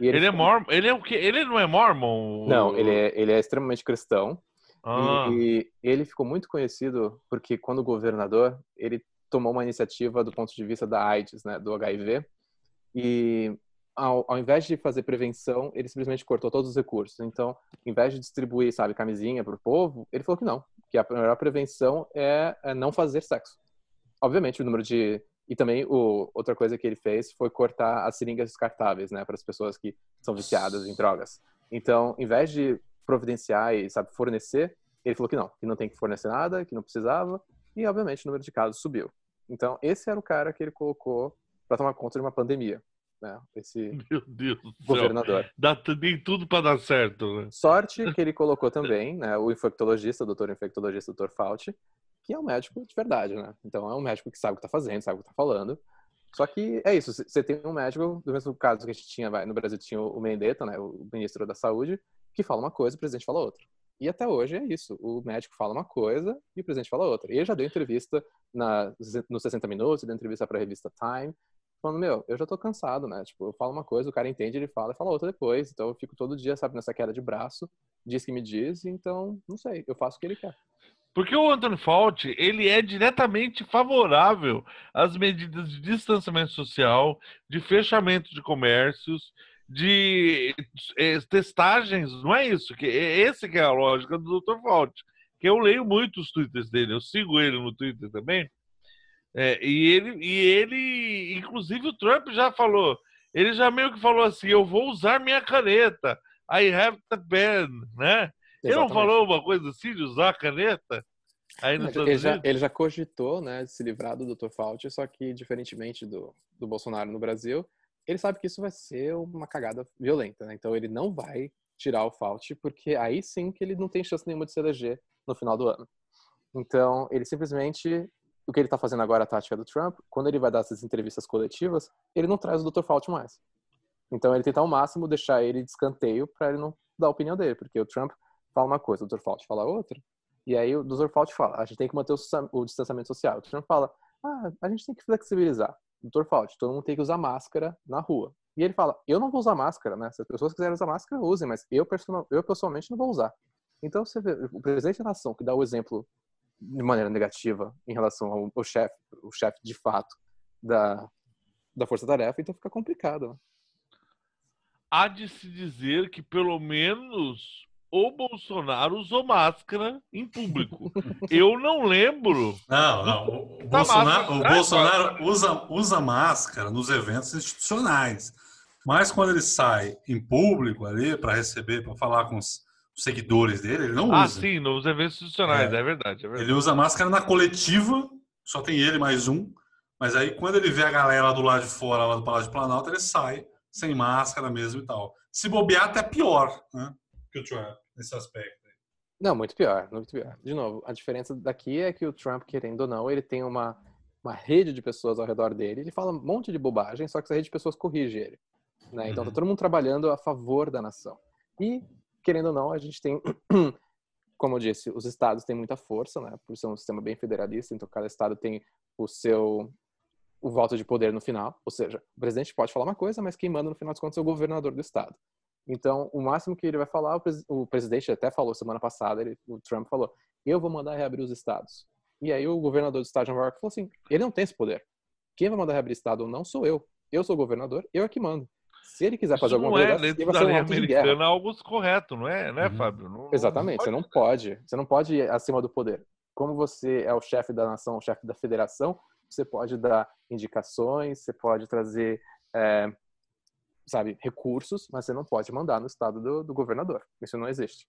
Ele, ele, é mormon, ele é o quê? Ele não é mormon? Não, ele é, ele é extremamente cristão. Ah. E ele ficou muito conhecido porque quando governador, ele tomou uma iniciativa do ponto de vista da AIDS, né, do HIV. E ao, ao invés de fazer prevenção, ele simplesmente cortou todos os recursos. Então, em vez de distribuir, sabe, camisinha para o povo, ele falou que não, que a melhor prevenção é, é não fazer sexo. Obviamente, o número de e também o, outra coisa que ele fez foi cortar as seringas descartáveis, né, para as pessoas que são viciadas em drogas. Então, em vez de providenciar e, sabe, fornecer, ele falou que não, que não tem que fornecer nada, que não precisava, e, obviamente, o número de casos subiu. Então, esse era o cara que ele colocou para tomar conta de uma pandemia. Né? Esse (laughs) Meu Deus do governador. céu. Dá, tem tudo para dar certo. Né? Sorte que ele colocou também né, o infectologista, o doutor infectologista, o doutor Fauci, que é um médico de verdade, né? Então é um médico que sabe o que está fazendo, sabe o que está falando. Só que é isso, você tem um médico, do mesmo caso que a gente tinha, vai, no Brasil tinha o Mendetta, né, o ministro da Saúde, que fala uma coisa, o presidente fala outra. E até hoje é isso, o médico fala uma coisa e o presidente fala outra. E ele já deu entrevista na, nos 60 minutos, deu entrevista para a revista Time, falando, meu, eu já tô cansado, né? Tipo, eu falo uma coisa, o cara entende, ele fala e fala outra depois. Então eu fico todo dia, sabe, nessa queda de braço, diz que me diz, então, não sei, eu faço o que ele quer. Porque o Anthony Fauci, ele é diretamente favorável às medidas de distanciamento social, de fechamento de comércios, de é, testagens, não é isso? Que é esse que é a lógica do Dr. Fauci. Que eu leio muito os twitters dele, eu sigo ele no Twitter também. É, e ele, e ele, inclusive o Trump já falou, ele já meio que falou assim, eu vou usar minha caneta, I have the pen, né? Ele não falou uma coisa assim de usar a caneta? Aí nos ele, já, ele já cogitou, né, de se livrar do Dr. Fauci, só que diferentemente do, do Bolsonaro no Brasil, ele sabe que isso vai ser uma cagada violenta, né? Então ele não vai tirar o Fauci, porque aí sim que ele não tem chance nenhuma de se eleger no final do ano. Então, ele simplesmente o que ele está fazendo agora, a tática do Trump, quando ele vai dar essas entrevistas coletivas, ele não traz o Dr. Fauci mais. Então ele tenta ao máximo deixar ele de escanteio para ele não dar a opinião dele, porque o Trump fala uma coisa, o Dr. Fauci fala outra, e aí o Dr. Fauci fala, a gente tem que manter o, distanciamento social. O Trump fala, ah, a gente tem que flexibilizar. Dr. Fauci, todo mundo tem que usar máscara na rua. E ele fala, eu não vou usar máscara, né? Se as pessoas quiserem usar máscara, usem, mas eu, eu pessoalmente não vou usar. Então você vê, o presidente da nação que dá o exemplo de maneira negativa em relação ao, ao chefe, o chefe de fato da, da força-tarefa, então fica complicado. Né? Há de se dizer que pelo menos o Bolsonaro usou máscara em público. Eu não lembro. Não, não. O, Bolsonaro, o Bolsonaro usa, usa máscara nos eventos institucionais. Mas quando ele sai em público ali para receber, para falar com os seguidores dele, ele não ah, usa. Ah, sim, nos eventos institucionais, é. É, verdade, é verdade. Ele usa máscara na coletiva, só tem ele mais um. Mas aí quando ele vê a galera lá do lado de fora, lá do Palácio de Planalto, ele sai sem máscara mesmo e tal. Se bobear, até pior, né? Que o Trump nesse aspecto. Não, muito pior, muito pior. De novo, a diferença daqui é que o Trump, querendo ou não, ele tem uma, uma rede de pessoas ao redor dele. Ele fala um monte de bobagem, só que essa rede de pessoas corrige ele. Né? Então tá uhum. todo mundo trabalhando a favor da nação. E, querendo ou não, a gente tem, (clears throat) como eu disse, os estados têm muita força, né? Por ser um sistema bem federalista, então cada estado tem o seu o voto de poder no final, ou seja, o presidente pode falar uma coisa, mas quem manda no final das contas é o governador do estado. Então, o máximo que ele vai falar, o, pres o presidente até falou semana passada, ele, o Trump falou, eu vou mandar reabrir os estados. E aí o governador do estado de Nova York falou assim, ele não tem esse poder. Quem vai mandar reabrir estado ou não sou eu. Eu sou o governador, eu é que mando. Se ele quiser fazer alguma coisa, ele vai ser um americana é algo correto, não é, né, uhum. Fábio? Não, Exatamente, não você não pode, você não pode ir acima do poder. Como você é o chefe da nação, o chefe da federação, você pode dar indicações, você pode trazer é, sabe, recursos, mas você não pode mandar no estado do, do governador. Isso não existe.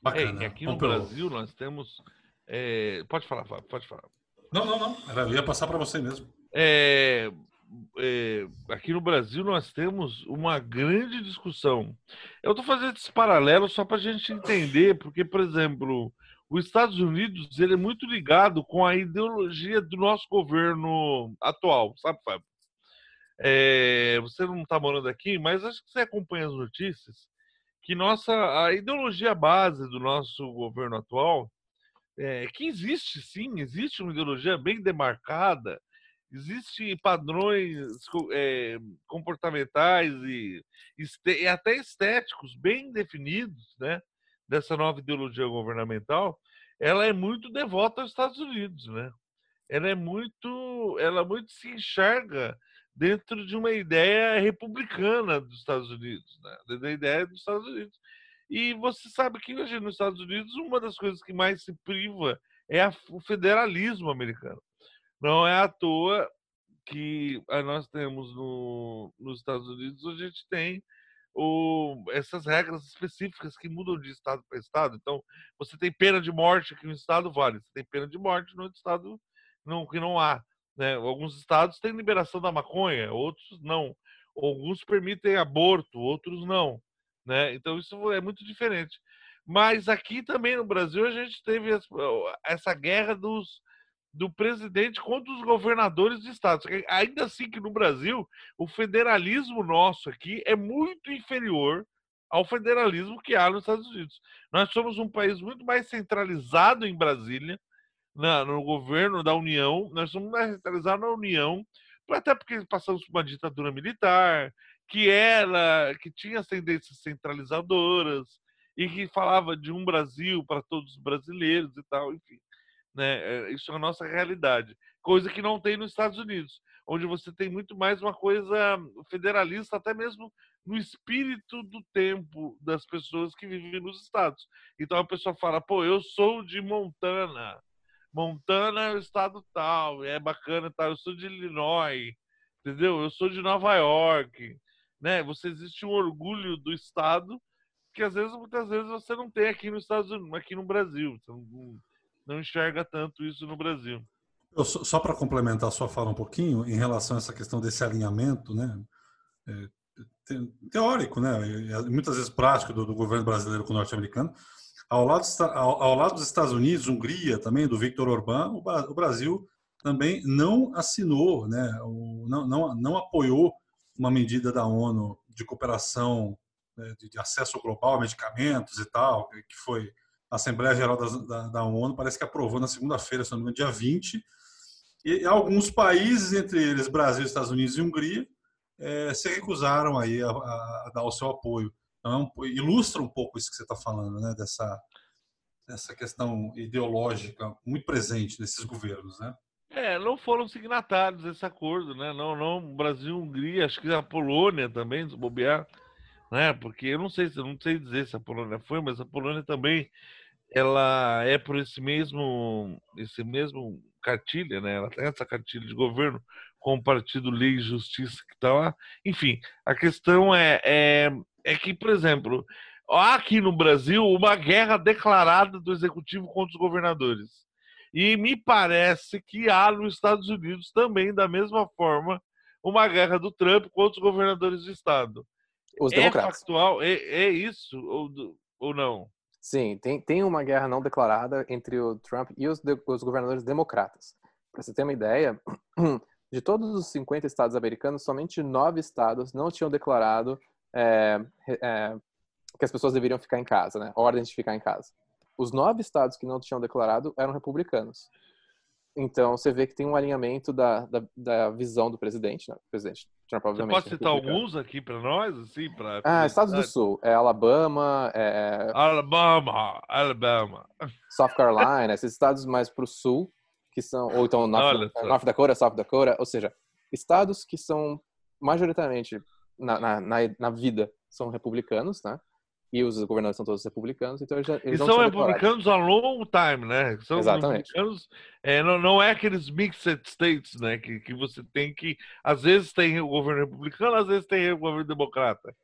Bacana. É, aqui no Brasil nós temos. É... Pode falar, Fábio, pode falar. Não, não, não. Eu ia passar para você mesmo. É... É... aqui no Brasil nós temos uma grande discussão. Eu estou fazendo esse paralelo só para a gente entender, porque, por exemplo, os Estados Unidos ele é muito ligado com a ideologia do nosso governo atual, sabe, Fábio? É, você não está morando aqui, mas acho que você acompanha as notícias que nossa a ideologia base do nosso governo atual é que existe sim, existe uma ideologia bem demarcada, existem padrões é, comportamentais e, e, até estéticos bem definidos, né? Dessa nova ideologia governamental, ela é muito devota aos Estados Unidos, né? Ela é muito, ela muito se enxerga dentro de uma ideia republicana dos Estados Unidos, né? da ideia dos Estados Unidos. E você sabe que hoje nos Estados Unidos uma das coisas que mais se priva é a, o federalismo americano. Não é à toa que ah, nós temos no, nos Estados Unidos, a gente tem o, essas regras específicas que mudam de estado para estado. Então, você tem pena de morte aqui no estado, vale. Você tem pena de morte no estado não, que não há. Né? Alguns estados têm liberação da maconha, outros não. Alguns permitem aborto, outros não. Né? Então, isso é muito diferente. Mas aqui também no Brasil a gente teve essa guerra dos, do presidente contra os governadores de estados. Ainda assim que no Brasil, o federalismo nosso aqui é muito inferior ao federalismo que há nos Estados Unidos. Nós somos um país muito mais centralizado em Brasília, na, no governo da União, nós somos centralizados na União, até porque passamos por uma ditadura militar, que era, que tinha tendências centralizadoras e que falava de um Brasil para todos os brasileiros e tal, enfim. Né? É, isso é a nossa realidade. Coisa que não tem nos Estados Unidos, onde você tem muito mais uma coisa federalista, até mesmo no espírito do tempo das pessoas que vivem nos estados. Então a pessoa fala, pô, eu sou de Montana. Montana é o estado tal, é bacana tal. Eu sou de Illinois, entendeu? Eu sou de Nova York, né? Você existe um orgulho do estado que às vezes, muitas vezes você não tem aqui nos Estados Unidos, aqui no Brasil. Você não, não enxerga tanto isso no Brasil. Eu, só para complementar a sua fala um pouquinho, em relação a essa questão desse alinhamento, né, é, teórico, né, muitas vezes prático do, do governo brasileiro com o norte-americano, ao lado, ao, ao lado dos Estados Unidos, Hungria também, do Victor Orbán, o, o Brasil também não assinou, né, o, não, não, não apoiou uma medida da ONU de cooperação né, de, de acesso global a medicamentos e tal, que foi a Assembleia Geral da, da, da ONU parece que aprovou na segunda-feira, se não me engano, dia 20. E alguns países, entre eles Brasil, Estados Unidos e Hungria, é, se recusaram aí a, a, dar o seu apoio. Então, é ilustra um pouco isso que você está falando, né? Dessa, dessa questão ideológica muito presente nesses governos, né? É, não foram signatários desse acordo, né? Não, não, Brasil, Hungria, acho que a Polônia também, se bobear, né? Porque eu não sei, eu não sei dizer se a Polônia foi, mas a Polônia também ela é por esse mesmo esse mesmo cartilha, né? Ela tem essa cartilha de governo com o Partido Lei e Justiça que está lá. Enfim, a questão é, é, é que, por exemplo, há aqui no Brasil uma guerra declarada do executivo contra os governadores. E me parece que há nos Estados Unidos também, da mesma forma, uma guerra do Trump contra os governadores de estado. Os é democratas. factual? É, é isso ou, ou não? Sim, tem, tem uma guerra não declarada entre o Trump e os, de, os governadores democratas. Para você ter uma ideia, (clears throat) de todos os 50 estados americanos, somente nove estados não tinham declarado é, é, que as pessoas deveriam ficar em casa, né? Ordem de ficar em casa. Os nove estados que não tinham declarado eram republicanos. Então, você vê que tem um alinhamento da, da, da visão do presidente, né? Presidente Trump, obviamente. Você pode citar alguns aqui para nós, assim? Pra... Ah, Estados do Sul. É Alabama, é... Alabama, Alabama. South Carolina, esses estados mais para o sul, que são... Ou então North, North Dakota, South Dakota. Ou seja, estados que são majoritariamente, na, na, na, na vida, são republicanos, né? e os governadores são todos republicanos, então eles, já, eles e são republicanos a long time, né? São Exatamente. republicanos, é, não, não é aqueles mixed states, né? Que, que você tem que, às vezes tem o governo republicano, às vezes tem o governo democrata,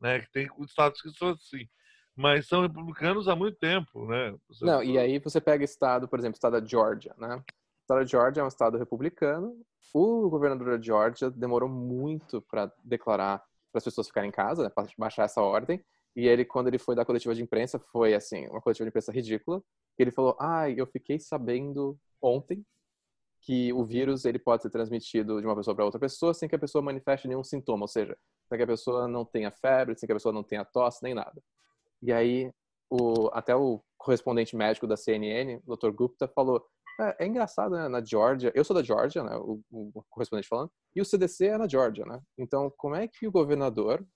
né? Que tem estados que são assim, mas são republicanos há muito tempo, né? Você não, e aí você pega estado, por exemplo, estado da Georgia, né? O estado da Georgia é um estado republicano. O governador da Georgia demorou muito para declarar para as pessoas ficarem em casa, né, para baixar essa ordem. E ele, quando ele foi dar coletiva de imprensa, foi assim, uma coletiva de imprensa ridícula. Ele falou: "Ah, eu fiquei sabendo ontem que o vírus ele pode ser transmitido de uma pessoa para outra pessoa sem que a pessoa manifeste nenhum sintoma, ou seja, sem que a pessoa não tenha febre, sem que a pessoa não tenha tosse, nem nada. E aí, o, até o correspondente médico da CNN, o Dr. Gupta, falou: é, é engraçado, né? Na Georgia, eu sou da Georgia, né? O, o, correspondente falando, e o CDC é na Georgia, né? Então, como é que o governador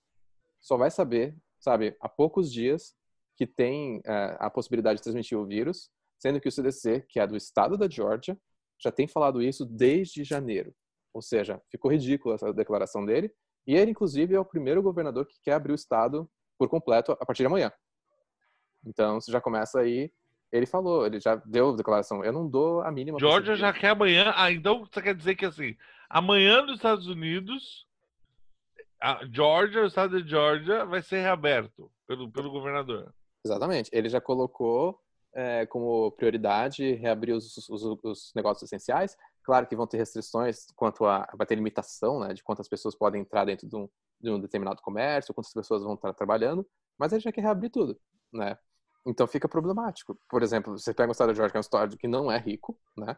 só vai saber sabe, há poucos dias que tem é, a possibilidade de transmitir o vírus, sendo que o CDC, que é do estado da Georgia, já tem falado isso desde janeiro. Ou seja, ficou ridícula essa declaração dele. E ele, inclusive, é o primeiro governador que quer abrir o estado por completo a partir de amanhã. Então, você já começa aí. Ele falou, ele já deu declaração. Eu não dou a mínima. Georgia já quer amanhã. Ah, então você quer dizer que assim, Amanhã nos Estados Unidos, a Georgia, o estado de Georgia, vai ser reaberto pelo, pelo governador. Exatamente. Ele já colocou é, como prioridade reabrir os, os, os, negócios essenciais. Claro que vão ter restrições quanto a. vai ter limitação né, de quantas pessoas podem entrar dentro de um, de um determinado comércio, quantas pessoas vão estar trabalhando, mas ele já quer reabrir tudo. Né? Então fica problemático. Por exemplo, você pega o estado de Georgia, que é um estado que não é rico, né?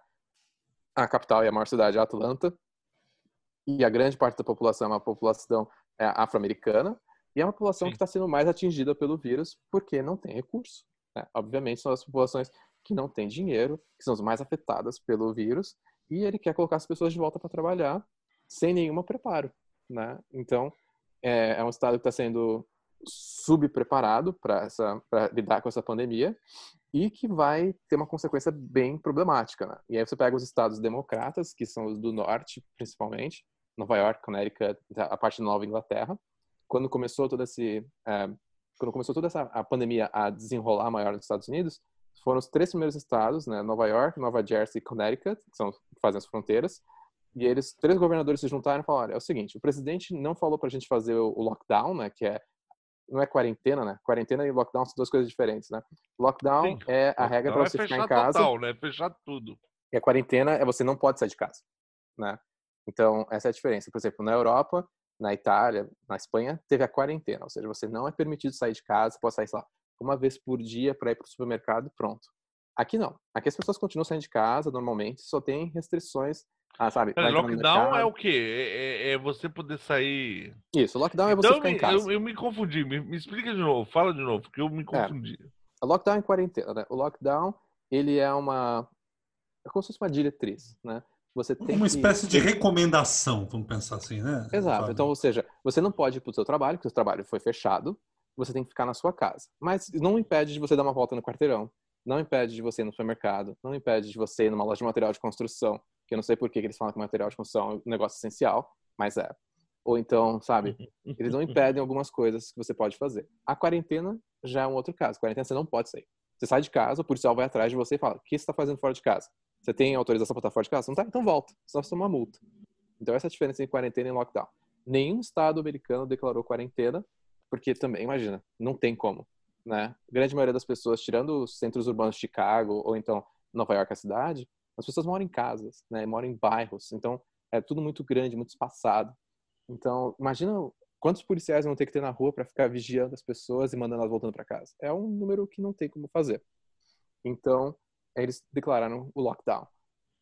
a capital e a maior cidade é Atlanta, e a grande parte da população é uma população é, afro-americana, e é uma população Sim. que está sendo mais atingida pelo vírus porque não tem recurso. Né? Obviamente, são as populações que não têm dinheiro, que são as mais afetadas pelo vírus, e ele quer colocar as pessoas de volta para trabalhar sem nenhum preparo. Né? Então, é, é um estado que está sendo subpreparado para lidar com essa pandemia e que vai ter uma consequência bem problemática. Né? E aí você pega os estados democratas, que são os do norte, principalmente, Nova York, Connecticut, a parte da Nova Inglaterra. Quando começou toda esse, é, quando começou toda essa a pandemia a desenrolar maior nos Estados Unidos, foram os três primeiros estados, né, Nova York, Nova Jersey e Connecticut, que são que fazem as fronteiras. E eles, três governadores se juntaram e falaram: é o seguinte, o presidente não falou para a gente fazer o lockdown, né, que é não é quarentena, né? Quarentena e lockdown são duas coisas diferentes, né? Lockdown Sim. é a regra para você é ficar em casa. Total, né? Fechar tudo. E a quarentena é você não pode sair de casa, né? Então, essa é a diferença. Por exemplo, na Europa, na Itália, na Espanha, teve a quarentena, ou seja, você não é permitido sair de casa, pode sair, sei lá, uma vez por dia para ir para o supermercado pronto. Aqui não. Aqui as pessoas continuam saindo de casa normalmente, só tem restrições. Ah, sabe? Mas lockdown é o quê? É, é, é, você poder sair. Isso, lockdown é você então, ficar em casa. Eu, eu me confundi. Me, me, explica de novo, fala de novo, porque eu me é. confundi. É. lockdown em quarentena, né? O lockdown, ele é uma. É como se fosse uma diretriz, né? Você tem uma espécie de recomendação, vamos pensar assim, né? Exato. Então, ou seja, você não pode ir para o seu trabalho, porque o seu trabalho foi fechado, você tem que ficar na sua casa. Mas não impede de você dar uma volta no quarteirão, não impede de você ir no supermercado, não impede de você ir numa loja de material de construção, que eu não sei por que eles falam que material de construção é um negócio essencial, mas é. Ou então, sabe, eles não impedem algumas coisas que você pode fazer. A quarentena já é um outro caso. A quarentena você não pode sair. Você sai de casa, o policial vai atrás de você e fala: O que você está fazendo fora de casa? Você tem autorização para estar fora de casa? Não tá? Então volta. Senão você toma uma multa. Então essa é a diferença entre quarentena e lockdown. Nenhum estado americano declarou quarentena, porque também, imagina, não tem como. Né? A grande maioria das pessoas, tirando os centros urbanos de Chicago ou então Nova York, a cidade, as pessoas moram em casas, né? moram em bairros. Então é tudo muito grande, muito espaçado. Então, imagina quantos policiais vão ter que ter na rua para ficar vigiando as pessoas e mandando elas voltando para casa. É um número que não tem como fazer. Então, eles declararam o lockdown.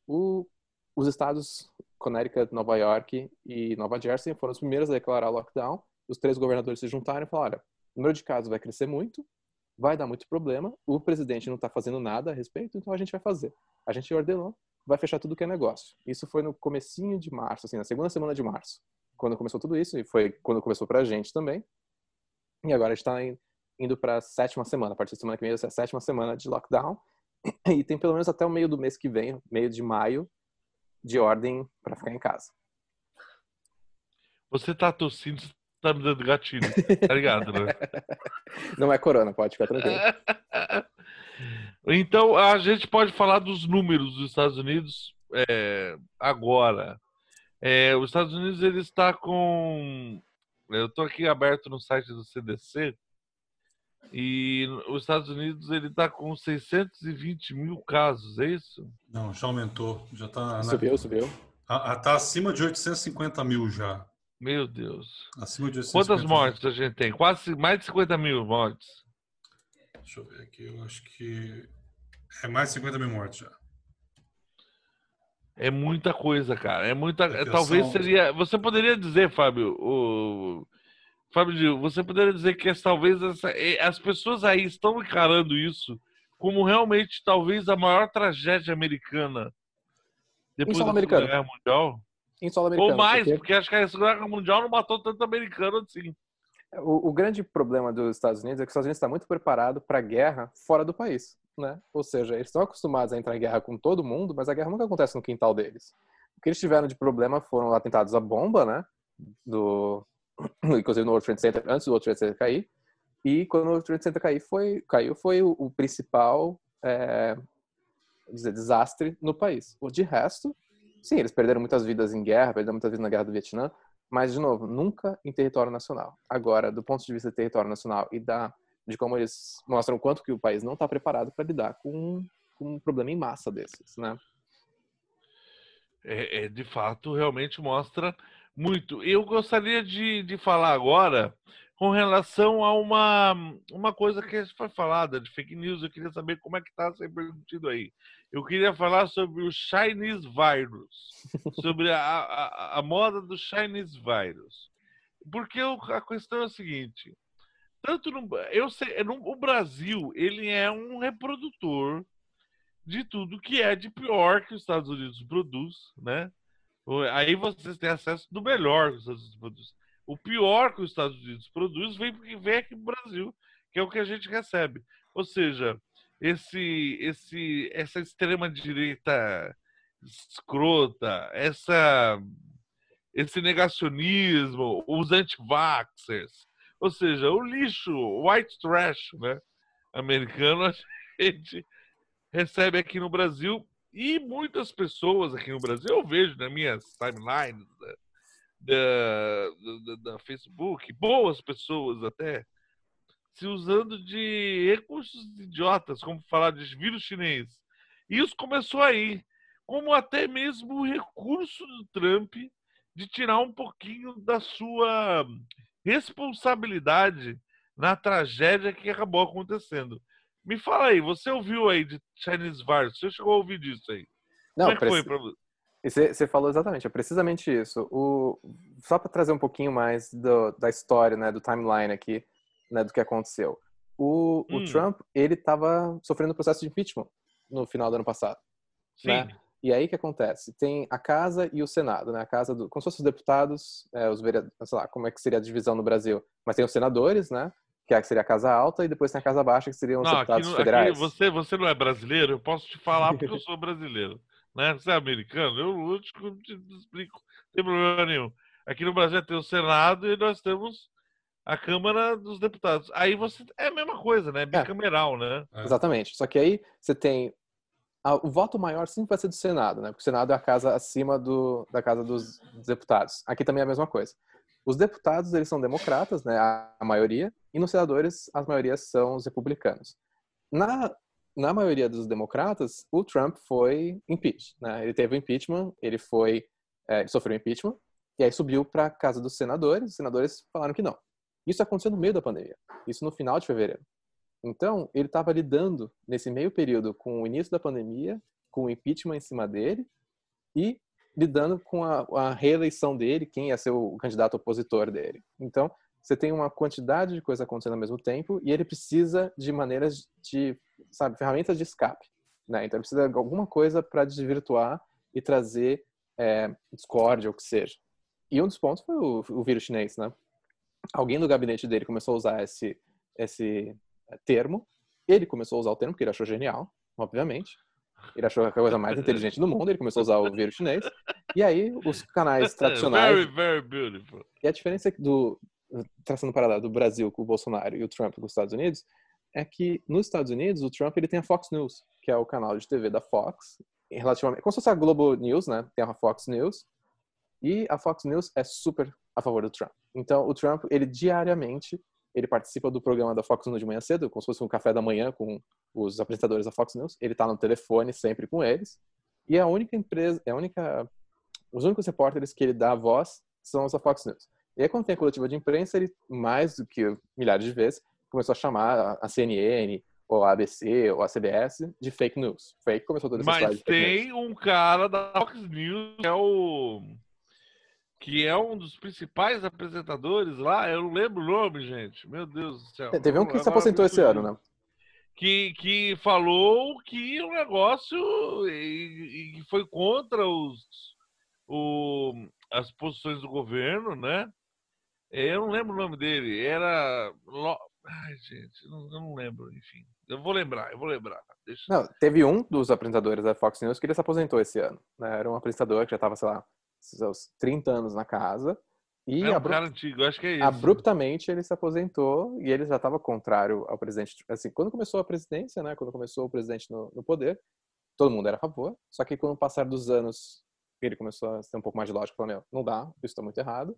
O, os estados Connecticut, Nova York e Nova Jersey foram os primeiros a declarar o lockdown. Os três governadores se juntaram e falaram: olha, o número de casos vai crescer muito, vai dar muito problema, o presidente não está fazendo nada a respeito, então a gente vai fazer. A gente ordenou, vai fechar tudo que é negócio. Isso foi no comecinho de março, assim, na segunda semana de março, quando começou tudo isso, e foi quando começou para a gente também. E agora a gente está indo para a sétima semana, a partir da semana que vem, essa é a sétima semana de lockdown. E tem pelo menos até o meio do mês que vem, meio de maio, de ordem para ficar em casa. Você tá tossindo, tá me dando gatilho, tá ligado, né? (laughs) Não é corona, pode ficar tranquilo. (laughs) Então, a gente pode falar dos números dos Estados Unidos é, agora. É, os Estados Unidos ele está com. Eu estou aqui aberto no site do CDC. E os Estados Unidos ele está com 620 mil casos, é isso? Não, já aumentou, já está. Subiu, subiu. Está acima de 850 mil já. Meu Deus. Acima de 850 Quantas mortes a gente tem? Quase mais de 50 mil mortes. Deixa eu ver aqui, eu acho que é mais de 50 mil mortes já. É muita coisa, cara. É muita. Talvez seria. Você poderia dizer, Fábio, o Fábio, você poderia dizer que talvez essa, as pessoas aí estão encarando isso como realmente talvez a maior tragédia americana depois da Segunda Guerra Mundial? Em solo americano. Ou mais, porque... porque acho que a Segunda Guerra Mundial não matou tanto americano assim. O, o, grande problema dos Estados Unidos é que os Estados Unidos está muito preparado para guerra fora do país, né? Ou seja, eles estão acostumados a entrar em guerra com todo mundo, mas a guerra nunca acontece no quintal deles. O que eles tiveram de problema foram atentados à bomba, né? Do, (clears throat) inclusive no World Trade Center, antes do World Trade Center cair. E quando o World Trade Center cair, foi, caiu, foi o, o principal é, dizer, desastre no país. De resto, Sim, eles perderam muitas vidas em guerra, perderam muitas vidas na guerra do Vietnã, mas, de novo, nunca em território nacional. Agora, do ponto de vista de território nacional e da, de como eles mostram quanto que o país não está preparado para lidar com, com, um problema em massa desses, né? É, é, de fato, realmente mostra muito. Eu gostaria de, de falar agora com relação a uma, uma coisa que foi falada de fake news. Eu queria saber como é que está sendo permitido aí. Eu queria falar sobre o Chinese Virus, sobre a, a, a moda do Chinese Virus. Porque eu, a questão é a seguinte: tanto no, eu sei, no, o Brasil ele é um reprodutor de tudo que é de pior que os Estados Unidos produz, né? Aí vocês têm acesso do melhor que os Estados Unidos produz. O pior que os Estados Unidos produz vem porque vem aqui no Brasil, que é o que a gente recebe. Ou seja, esse, esse, essa extrema direita escrota, essa, esse negacionismo, os anti-vaxxers, ou seja, o lixo, o white trash, né, americano, (laughs) a gente recebe aqui no Brasil e muitas pessoas aqui no Brasil, eu vejo nas minhas timelines, né, da, da, da Facebook, boas pessoas até, se usando de recursos idiotas, como falar de vírus chinês. Isso começou aí, como até mesmo o recurso do Trump de tirar um pouquinho da sua responsabilidade na tragédia que acabou acontecendo. Me fala aí, você ouviu aí de Chinese Virus? Você chegou a ouvir disso aí? Não, Como é que foi para você? Você, você falou exatamente, é precisamente isso. O, só para trazer um pouquinho mais do, da história, né, do timeline aqui, né, do que aconteceu. O, hum. o Trump, ele estava sofrendo processo de impeachment no final do ano passado. Sim. Né? E aí o que acontece? Tem a Casa e o Senado, né? A Casa do, como se fossem os deputados, é, os vereadores, sei lá, como é que seria a divisão no Brasil? Mas tem os senadores, né? Que é, seria a Casa Alta, e depois tem a Casa Baixa, que seriam os não, deputados aqui, federais. Aqui você, você não é brasileiro, eu posso te falar porque eu (laughs) sou brasileiro né? Você é americano? Eu, eu te, te explico, não tem problema nenhum. Aqui no Brasil tem o Senado e nós temos a Câmara dos Deputados. Aí você é a mesma coisa, né? É. Bicameral, é. né? Exatamente. Só que aí você tem a, o voto maior sempre vai ser do Senado, né? Porque o Senado é a casa acima do, da casa dos, dos deputados. Aqui também é a mesma coisa. Os deputados eles são democratas, né? A, a maioria, e nos senadores as maiorias são os republicanos. Na na maioria dos democratas, o Trump foi impeached. Né? Ele teve o impeachment, ele foi, é, ele sofreu impeachment, e aí subiu para a casa dos senadores. Os senadores falaram que não. Isso aconteceu no meio da pandemia. Isso no final de fevereiro. Então, ele estava lidando nesse meio período com o início da pandemia, com o impeachment em cima dele e lidando com a, a reeleição dele, quem ia ser o candidato opositor dele. Então, você tem uma quantidade de coisas acontecendo ao mesmo tempo e ele precisa de maneiras de, sabe, ferramentas de escape, né? Então ele precisa de alguma coisa para desvirtuar e trazer é, Discord ou o que seja. E um dos pontos foi o, o, vírus chinês, né? Alguém do gabinete dele começou a usar esse, esse é, termo. Ele começou a usar o termo porque ele achou genial, obviamente. Ele achou a coisa mais inteligente do mundo, ele começou a usar o vírus chinês. E aí, os canais (laughs) tradicionais. Very, very beautiful. E a diferença do, traçando um paralelo do Brasil com o Bolsonaro e o Trump com os Estados Unidos, é que nos Estados Unidos o Trump ele tem a Fox News, que é o canal de TV da Fox, relativamente, como se fosse a Globo News, né? Tem a Fox News e a Fox News é super a favor do Trump. Então o Trump ele diariamente ele participa do programa da Fox News de manhã cedo, como se fosse um café da manhã com os apresentadores da Fox News. Ele está no telefone sempre com eles. E a única empresa, é a única, os únicos repórteres que ele dá voz são os da Fox News. E aí, quando tem a coletiva de imprensa, ele, mais do que milhares de vezes, começou a chamar a CNN, ou a ABC, ou a CBS, de fake news. Fake começou toda essa Mas tem um cara da Fox News que é o que é um dos principais apresentadores lá, eu não lembro o nome, gente. Meu Deus do céu. Teve um que se aposentou esse ano, né? Que, que falou que o negócio e, e foi contra os, o, as posições do governo, né? É, eu não lembro o nome dele. Era. Ai, gente, não, eu não lembro, enfim. Eu vou lembrar, eu vou lembrar. Deixa... Não, teve um dos apresentadores da Fox News que ele se aposentou esse ano. Né? Era um apresentador que já estava, sei lá, seus 30 anos na casa. E é um cara antigo, acho que é isso. Abruptamente ele se aposentou e ele já estava contrário ao presidente. Assim, quando começou a presidência, né? Quando começou o presidente no, no poder, todo mundo era a favor. Só que com o passar dos anos ele começou a ter um pouco mais de lógica, falou, meu, não dá, isso está muito errado.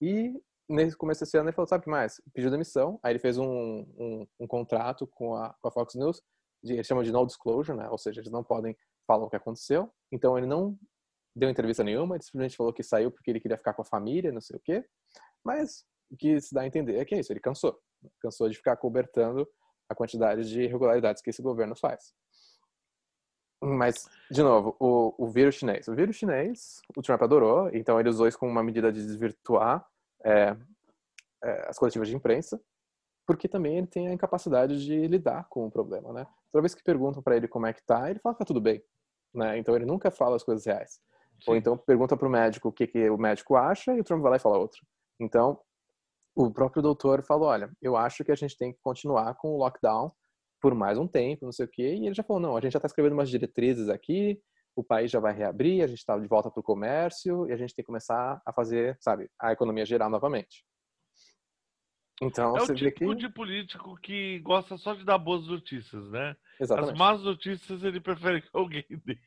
E nesse começo desse ano ele falou, sabe o que mais? Pediu demissão, aí ele fez um, um, um contrato com a, com a, Fox News, de, eles chamam de no disclosure, né? Ou seja, eles não podem falar o que aconteceu. Então ele não deu entrevista nenhuma, ele simplesmente falou que saiu porque ele queria ficar com a família, não sei o quê. Mas o que se dá a entender é que é isso, ele cansou. Cansou de ficar cobertando a quantidade de irregularidades que esse governo faz. Mas, de novo, o, o vírus chinês. O vírus chinês, o Trump adorou, então ele usou isso como uma medida de desvirtuar é, é, as coletivas de imprensa, porque também ele tem a incapacidade de lidar com o problema, né? Toda vez que perguntam para ele como é que tá, ele fala que tá tudo bem, né? Então ele nunca fala as coisas reais. Sim. Ou então pergunta para o médico o que, que o médico acha e o Trump vai lá e fala outro. Então, o próprio doutor falou, olha, eu acho que a gente tem que continuar com o lockdown por mais um tempo, não sei o quê. E ele já falou, não, a gente já está escrevendo umas diretrizes aqui, o país já vai reabrir, a gente está de volta para o comércio e a gente tem que começar a fazer, sabe, a economia gerar novamente. Então, é o tipo que... de político que gosta só de dar boas notícias, né? Exatamente. As más notícias ele prefere que alguém (laughs) dê.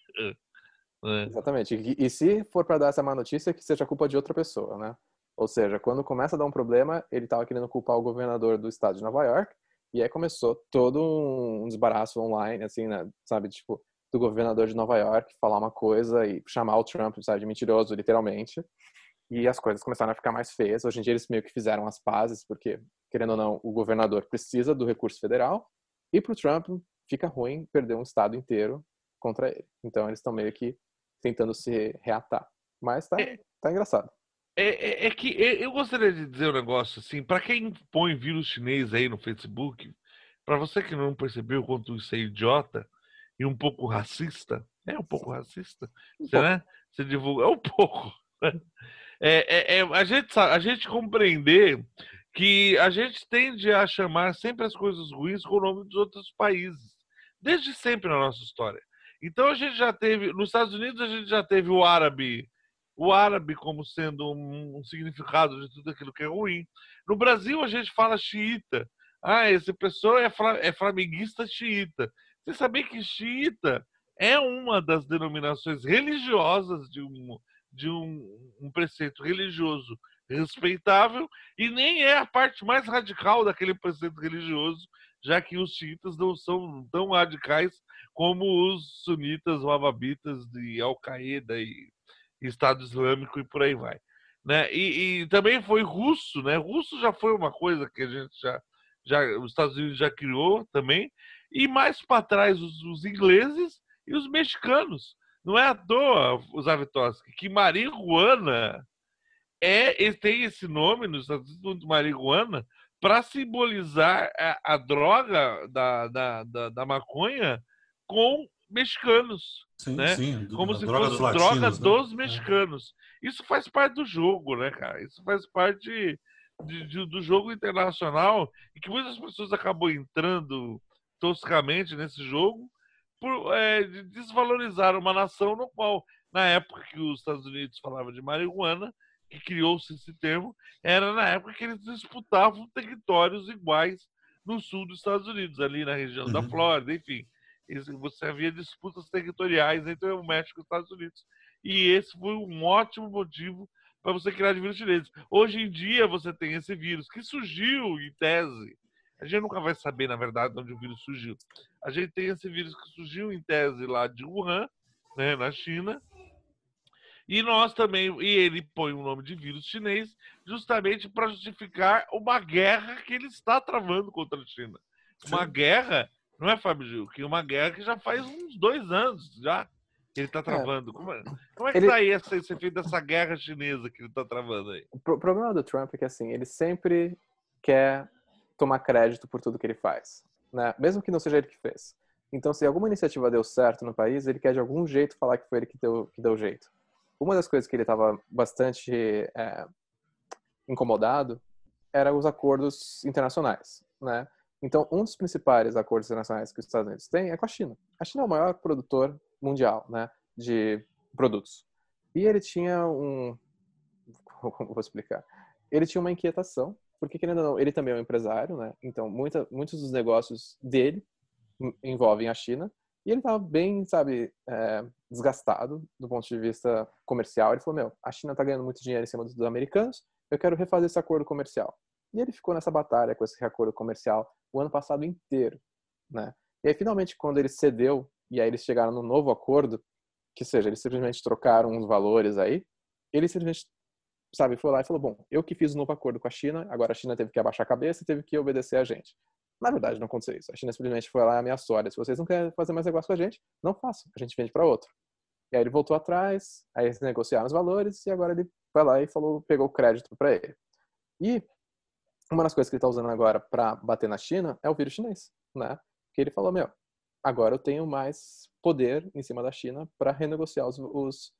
É. Exatamente. E, e se for para dar essa má notícia, que seja culpa de outra pessoa, né? Ou seja, quando começa a dar um problema, ele estava querendo culpar o governador do estado de Nova York, e aí começou todo um desbaraço online, assim, né? Sabe, tipo, do governador de Nova York falar uma coisa e chamar o Trump, sabe, de mentiroso, literalmente. E as coisas começaram a ficar mais feias. Hoje em dia eles meio que fizeram as pazes, porque, querendo ou não, o governador precisa do recurso federal, e para o Trump fica ruim perder um estado inteiro contra ele. Então eles estão meio que tentando se reatar. Mas tá, é, tá engraçado. É, é, é, que eu gostaria de dizer um negócio assim, para quem põe vírus chinês aí no Facebook, para você que não percebeu quanto isso é idiota e um pouco racista, é um pouco racista, você, né? Você divulga, é um pouco. É, é, é, a, gente, a gente compreender que a gente tende a chamar sempre as coisas ruins com o nome dos outros países, desde sempre na nossa história. Então a gente já teve, nos Estados Unidos a gente já teve o árabe, o árabe como sendo um, um significado de tudo aquilo que é ruim. No Brasil a gente fala xiita. Ah, essa pessoa é, é flamenguista xiita. Você sabia que xiita é uma das denominações religiosas de um, de um, um preceito religioso respeitável e nem é a parte mais radical daquele preceito religioso, já que os xiitas não são tão radicais como os sunitas, wahabitas de Al-Qaeda e Estado Islâmico e por aí vai. Né? E, e, também foi russo, né? Russo já foi uma coisa que a gente já, já os Estados Unidos já criou também. E mais para trás os, os, ingleses e os mexicanos. Não é à toa, os Avitoski, que marihuana é tem esse nome nos Estados Unidos, marihuana, para simbolizar a, a droga da, da, da, da maconha com mexicanos. Sim, né? sim. Como se droga fosse dos droga latinos, né? dos mexicanos. Isso faz parte do jogo, né, cara? Isso faz parte de, de, do jogo internacional e que muitas pessoas acabam entrando toscamente nesse jogo por é, de desvalorizar uma nação no qual, na época que os Estados Unidos falavam de marihuana, que criou-se esse termo, era na época que eles disputavam territórios iguais no sul dos Estados Unidos, ali na região uhum. da Flórida, enfim você havia disputas territoriais entre o México e os Estados Unidos. E esse foi um ótimo motivo para você criar de vírus chinês. Hoje em dia você tem esse vírus que surgiu em tese. A gente nunca vai saber, na verdade, onde o vírus surgiu. A gente tem esse vírus que surgiu em tese lá de Wuhan, né, na China. E nós também, e ele põe o nome de vírus chinês justamente para justificar uma guerra que ele está travando contra a China. Uma Sim. guerra não é, Fábio Gil? Que uma guerra que já faz uns dois anos já que ele está é. travando. É. Como, é, como é que está aí esse, esse efeito dessa guerra chinesa que ele está travando aí? O problema do Trump é que assim, ele sempre quer tomar crédito por tudo que ele faz, né? Mesmo que não seja ele que fez. Então, se alguma iniciativa deu certo no país, ele quer de algum jeito falar que foi ele que deu, que deu jeito. Uma das coisas que ele estava bastante é, incomodado era os acordos internacionais, né? Então, um dos principais acordos internacionais que os Estados Unidos têm é com a China. A China é o maior produtor mundial né, de produtos. E ele tinha um. (laughs) Como vou explicar? Ele tinha uma inquietação, porque, querendo ou não, ele também é um empresário, né? Então, muita, muitos dos negócios dele envolvem a China. E ele estava bem, sabe, é, desgastado do ponto de vista comercial. Ele falou: Meu, a China está ganhando muito dinheiro em cima dos americanos, eu quero refazer esse acordo comercial. E ele ficou nessa batalha com esse acordo comercial o ano passado inteiro, né? E aí, finalmente, quando ele cedeu, e aí eles chegaram no novo acordo, que seja, eles simplesmente trocaram uns valores aí, ele simplesmente, sabe, foi lá e falou: Bom, eu que fiz o um novo acordo com a China, agora a China teve que abaixar a cabeça e teve que obedecer a gente. Na verdade, não aconteceu isso. A China simplesmente foi lá e ameaçou: olha, se vocês não querem fazer mais negócio com a gente, não façam. A gente vende para outro. E aí ele voltou atrás, aí eles negociaram os valores e agora ele vai lá e falou, pegou o crédito para ele. E uma das coisas que ele está usando agora para bater na China é o vírus chinês, né? Que ele falou, meu, agora eu tenho mais poder em cima da China para renegociar os, os,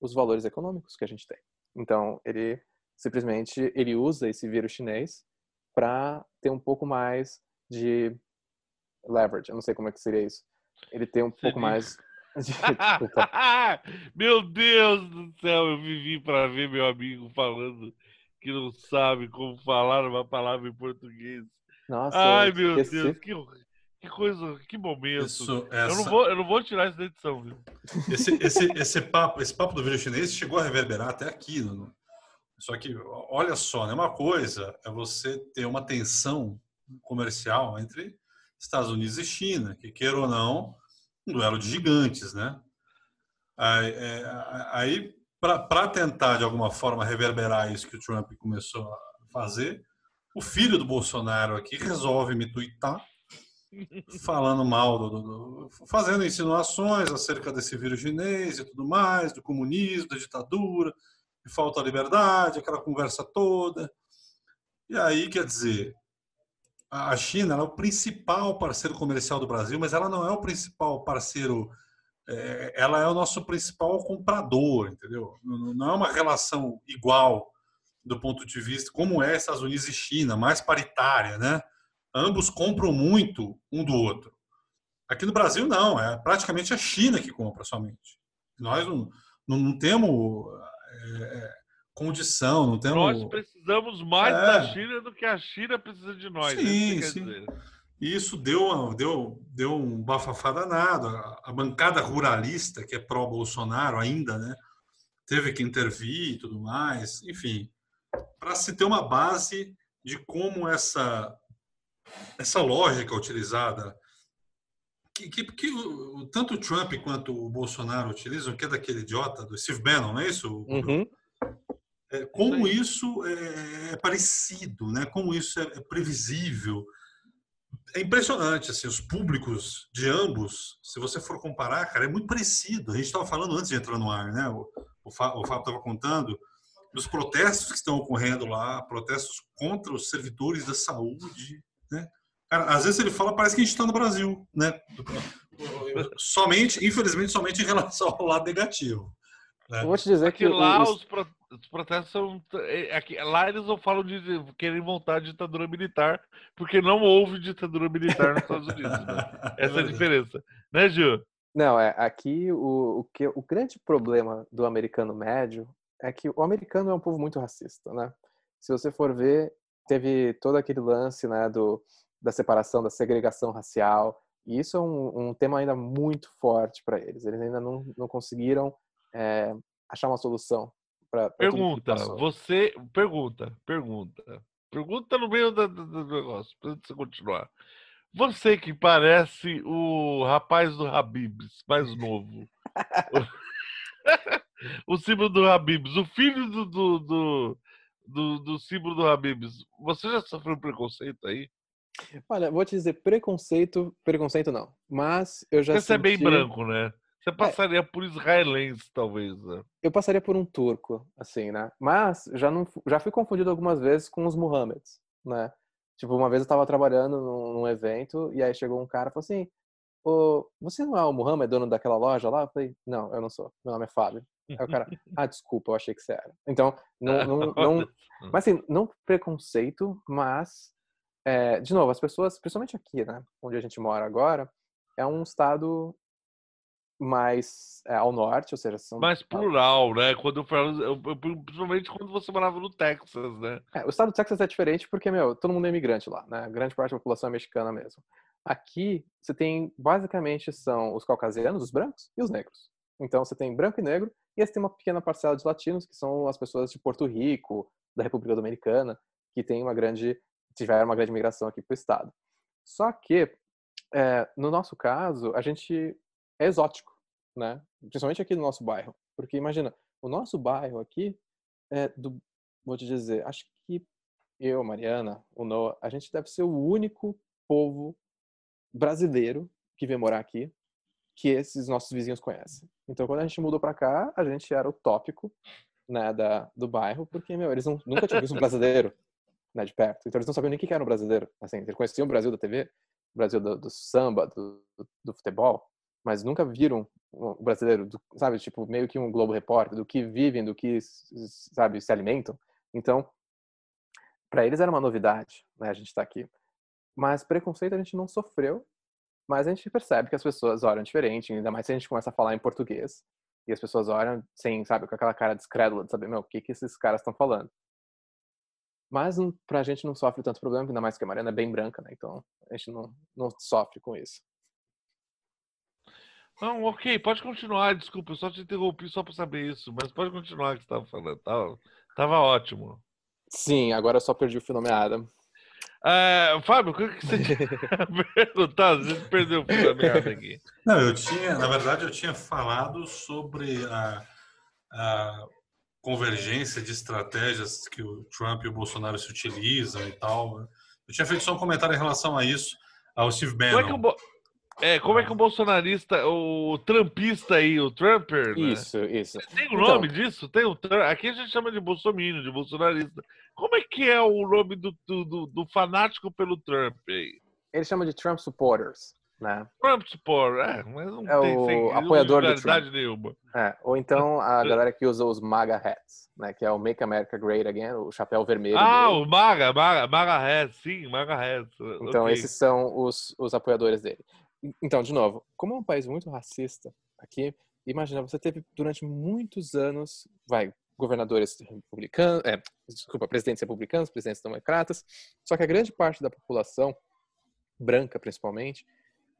os valores econômicos que a gente tem. Então, ele simplesmente ele usa esse vírus chinês para ter um pouco mais de leverage. Eu não sei como é que seria isso. Ele tem um Seria. pouco mais de... (laughs) (laughs) meu Deus do céu, eu vivi para ver meu amigo falando que não sabe como falar uma palavra em português. Nossa, Ai, meu esqueci. Deus, que, que coisa, que momento. Isso, essa... eu, não vou, eu não vou tirar isso da edição, viu? Esse, esse, esse, papo, esse papo do vírus chinês chegou a reverberar até aqui. No... Só que, olha só, né? uma coisa é você ter uma tensão comercial entre Estados Unidos e China, que queira ou não, um duelo de gigantes, né? Aí, é, aí para tentar de alguma forma reverberar isso que o Trump começou a fazer, o filho do Bolsonaro aqui resolve me tuitar falando mal, do, do, do, fazendo insinuações acerca desse vírus chinês e tudo mais, do comunismo, da ditadura, que falta a liberdade, aquela conversa toda. E aí, quer dizer, a China é o principal parceiro comercial do Brasil, mas ela não é o principal parceiro, é, ela é o nosso principal comprador, entendeu? Não é uma relação igual do ponto de vista como é Estados Unidos e China, mais paritária, né? Ambos compram muito um do outro. Aqui no Brasil não, é praticamente a China que compra somente. Nós não, não, não temos é, condição, não temos. Nós precisamos mais é. da China do que a China precisa de nós. Sim, sim. E isso deu, deu, deu um bafafá danado. A bancada ruralista, que é pró-Bolsonaro ainda, né? Teve que intervir e tudo mais. Enfim, para se ter uma base de como essa, essa lógica utilizada que, que, que tanto o Trump quanto o Bolsonaro utilizam, que é daquele idiota do Steve Bannon, não é isso? Uhum. É, como isso é, é, parecido, né? como isso é, é, previsível. É impressionante, assim, os públicos de ambos, se você for comparar, cara, é muito parecido. A gente estava falando antes de entrar no ar, né? O, o Fábio estava contando dos protestos que estão ocorrendo lá, protestos contra os servidores da saúde, né? Cara, às vezes ele fala, parece que a gente está no Brasil, né? Somente, infelizmente, somente em relação ao lado negativo. Né? Eu vou te dizer que, que lá os, pro, os, protestos são. É, aqui, lá eles não falam de querem voltar à ditadura militar, porque não houve ditadura militar nos Estados Unidos. Né? (laughs) Essa é a diferença. Né, Gil? Não, é aqui o, o, que, o grande problema do americano médio é que o americano é um povo muito racista, né? Se você for ver, teve todo aquele lance né, do, da separação, da segregação racial, e isso é um, um tema ainda muito forte para eles. Eles ainda não, não conseguiram é, achar uma solução para. Pergunta, você. Pergunta, pergunta. Pergunta no meio do, do, do negócio, para você continuar. Você que parece o rapaz do Habibs, mais novo. (laughs) (laughs) o símbolo do Habibs, o filho do, do, do, do, do símbolo do Habibs. Você já sofreu preconceito aí? Olha, vou te dizer, preconceito, preconceito não. Mas eu já Você senti... é bem branco, né? Você é. passaria é. por israelense, talvez, né? Eu passaria por um turco, assim, né? Mas já, não, já fui confundido algumas vezes com os Muhammeds, né? Tipo, uma vez eu tava trabalhando num, num evento e aí chegou um cara e falou assim: Ô, você não é o Muhammad, dono daquela loja lá? Eu falei: Não, eu não sou. Meu nome é Fábio. Aí o cara, ah, desculpa, eu achei que você era. Então, não, (laughs) não, não mas assim, não preconceito, mas, é, de novo, as pessoas, principalmente aqui, né, onde a gente mora agora, é um estado mais é, ao norte, ou seja, são mais plural, né? Quando eu falo, eu, eu, principalmente quando você morava no Texas, né? É, o estado do Texas é diferente porque meu, todo mundo é imigrante lá, né? Grande parte da população é mexicana mesmo. Aqui você tem basicamente são os caucasianos, os brancos e os negros. Então você tem branco e negro e você tem uma pequena parcela de latinos que são as pessoas de Porto Rico, da República Dominicana, que tem uma grande tiveram uma grande migração aqui para o estado. Só que é, no nosso caso a gente é exótico, né? Principalmente aqui no nosso bairro, porque imagina o nosso bairro aqui é do vou te dizer, acho que eu, Mariana, o Noah, a gente deve ser o único povo brasileiro que vem morar aqui que esses nossos vizinhos conhecem. Então, quando a gente mudou para cá, a gente era o tópico né, da, do bairro, porque, meu, eles não, nunca tinham visto um brasileiro né, de perto. Então, eles não sabiam nem o que era um brasileiro. Assim, eles conheciam o Brasil da TV, o Brasil do, do samba, do, do, futebol, mas nunca viram o brasileiro, do, sabe, tipo, meio que um Globo Repórter, do que vivem, do que, sabe, se alimentam. Então, para eles era uma novidade, né, a gente estar tá aqui. Mas preconceito a gente não sofreu, mas a gente percebe que as pessoas olham diferente, ainda mais se a gente começa a falar em português. E as pessoas olham sem, sabe, com aquela cara descrédula de saber, meu, o que, que esses caras estão falando. Mas pra gente não sofre tanto problema, ainda mais que a Mariana é bem branca, né? Então a gente não, não sofre com isso. Não, ok, pode continuar, desculpa, eu só te interrompi só para saber isso, mas pode continuar o que você estava falando, tava, tava ótimo. Sim, agora eu só perdi o da É, Fábio, o que você tinha (laughs) perguntado? Você perdeu o fio da meada aqui. Não, eu tinha, na verdade, eu tinha falado sobre a, a convergência de estratégias que o Trump e o Bolsonaro se utilizam e tal. Eu tinha feito só um comentário em relação a isso, ao Steve Bannon. Como é que o, é, como é que o bolsonarista, o trumpista aí, o Trumper, né? Isso, isso. Tem o um nome então, disso? Tem o Aqui a gente chama de bolsominion, de bolsonarista. Como é que é o nome do, do, do fanático pelo Trump aí? Ele chama de Trump supporters, né? Trump supporter, é, mas não é tem o sem, apoiador do Trump. nenhuma. É, ou então a (laughs) galera que usa os MAGA hats, né? Que é o Make America Great Again, o chapéu vermelho. Ah, dele. o MAGA, MAGA, MAGA hats, sim, MAGA hats. Então okay. esses são os, os apoiadores dele. Então, de novo, como é um país muito racista aqui, imagina, você teve durante muitos anos, vai, governadores republicanos, é, desculpa, presidentes republicanos, presidentes democratas, só que a grande parte da população, branca principalmente,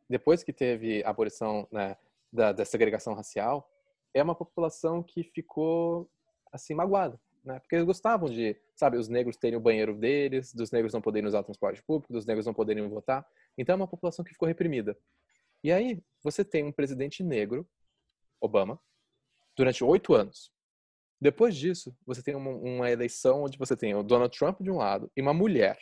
depois que teve a abolição né, da, da segregação racial, é uma população que ficou assim magoada, né? Porque eles gostavam de, sabe, os negros terem o banheiro deles, dos negros não poderem usar o transporte público, dos negros não poderem votar. Então é uma população que ficou reprimida. E aí você tem um presidente negro, Obama, durante oito anos. Depois disso, você tem uma, uma, eleição onde você tem o Donald Trump de um lado e uma mulher,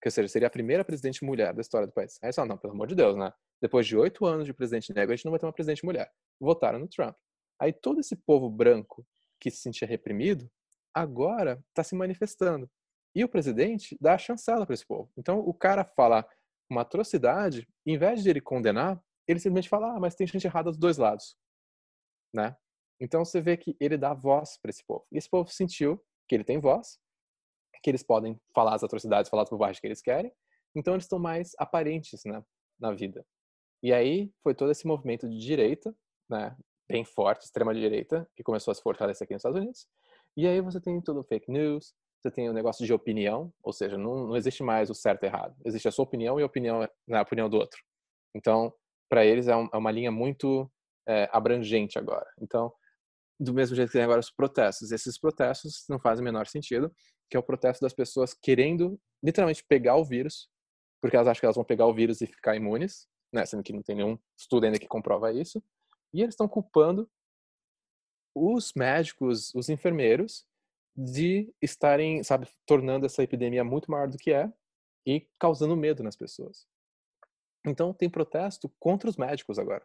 que seja, seria a primeira presidente mulher da história do país. Aí só, não, pelo amor de Deus, né? Depois de oito anos de presidente negro, a gente não vai ter uma presidente mulher. Votaram no Trump. Aí todo esse povo branco que se sentia reprimido, agora está se manifestando. E o presidente dá a chancela para esse povo. Então o cara fala, uma atrocidade, em vez de ele condenar, ele simplesmente fala, ah, mas tem gente errada dos dois lados, né? Então você vê que ele dá voz para esse povo. E esse povo sentiu que ele tem voz, que eles podem falar as atrocidades, falar as bobagens que eles querem, então eles estão mais aparentes, né, na vida. E aí foi todo esse movimento de direita, né, bem forte, extrema direita, que começou a se fortalecer aqui nos Estados Unidos. E aí você tem tudo fake news, você tem o um negócio de opinião, ou seja, não, não existe mais o certo e errado. Existe a sua opinião e a opinião, né, a opinião do outro. Então, para eles é, um, é, uma linha muito é, abrangente agora. Então, do mesmo jeito que tem agora os protestos. Esses protestos não fazem o menor sentido, que é o protesto das pessoas querendo literalmente pegar o vírus, porque elas acham que elas vão pegar o vírus e ficar imunes, né, sendo que não tem nenhum estudo ainda que comprova isso. E eles estão culpando os médicos, os enfermeiros, de estarem, sabe, tornando essa epidemia muito maior do que é e causando medo nas pessoas. Então tem protesto contra os médicos agora.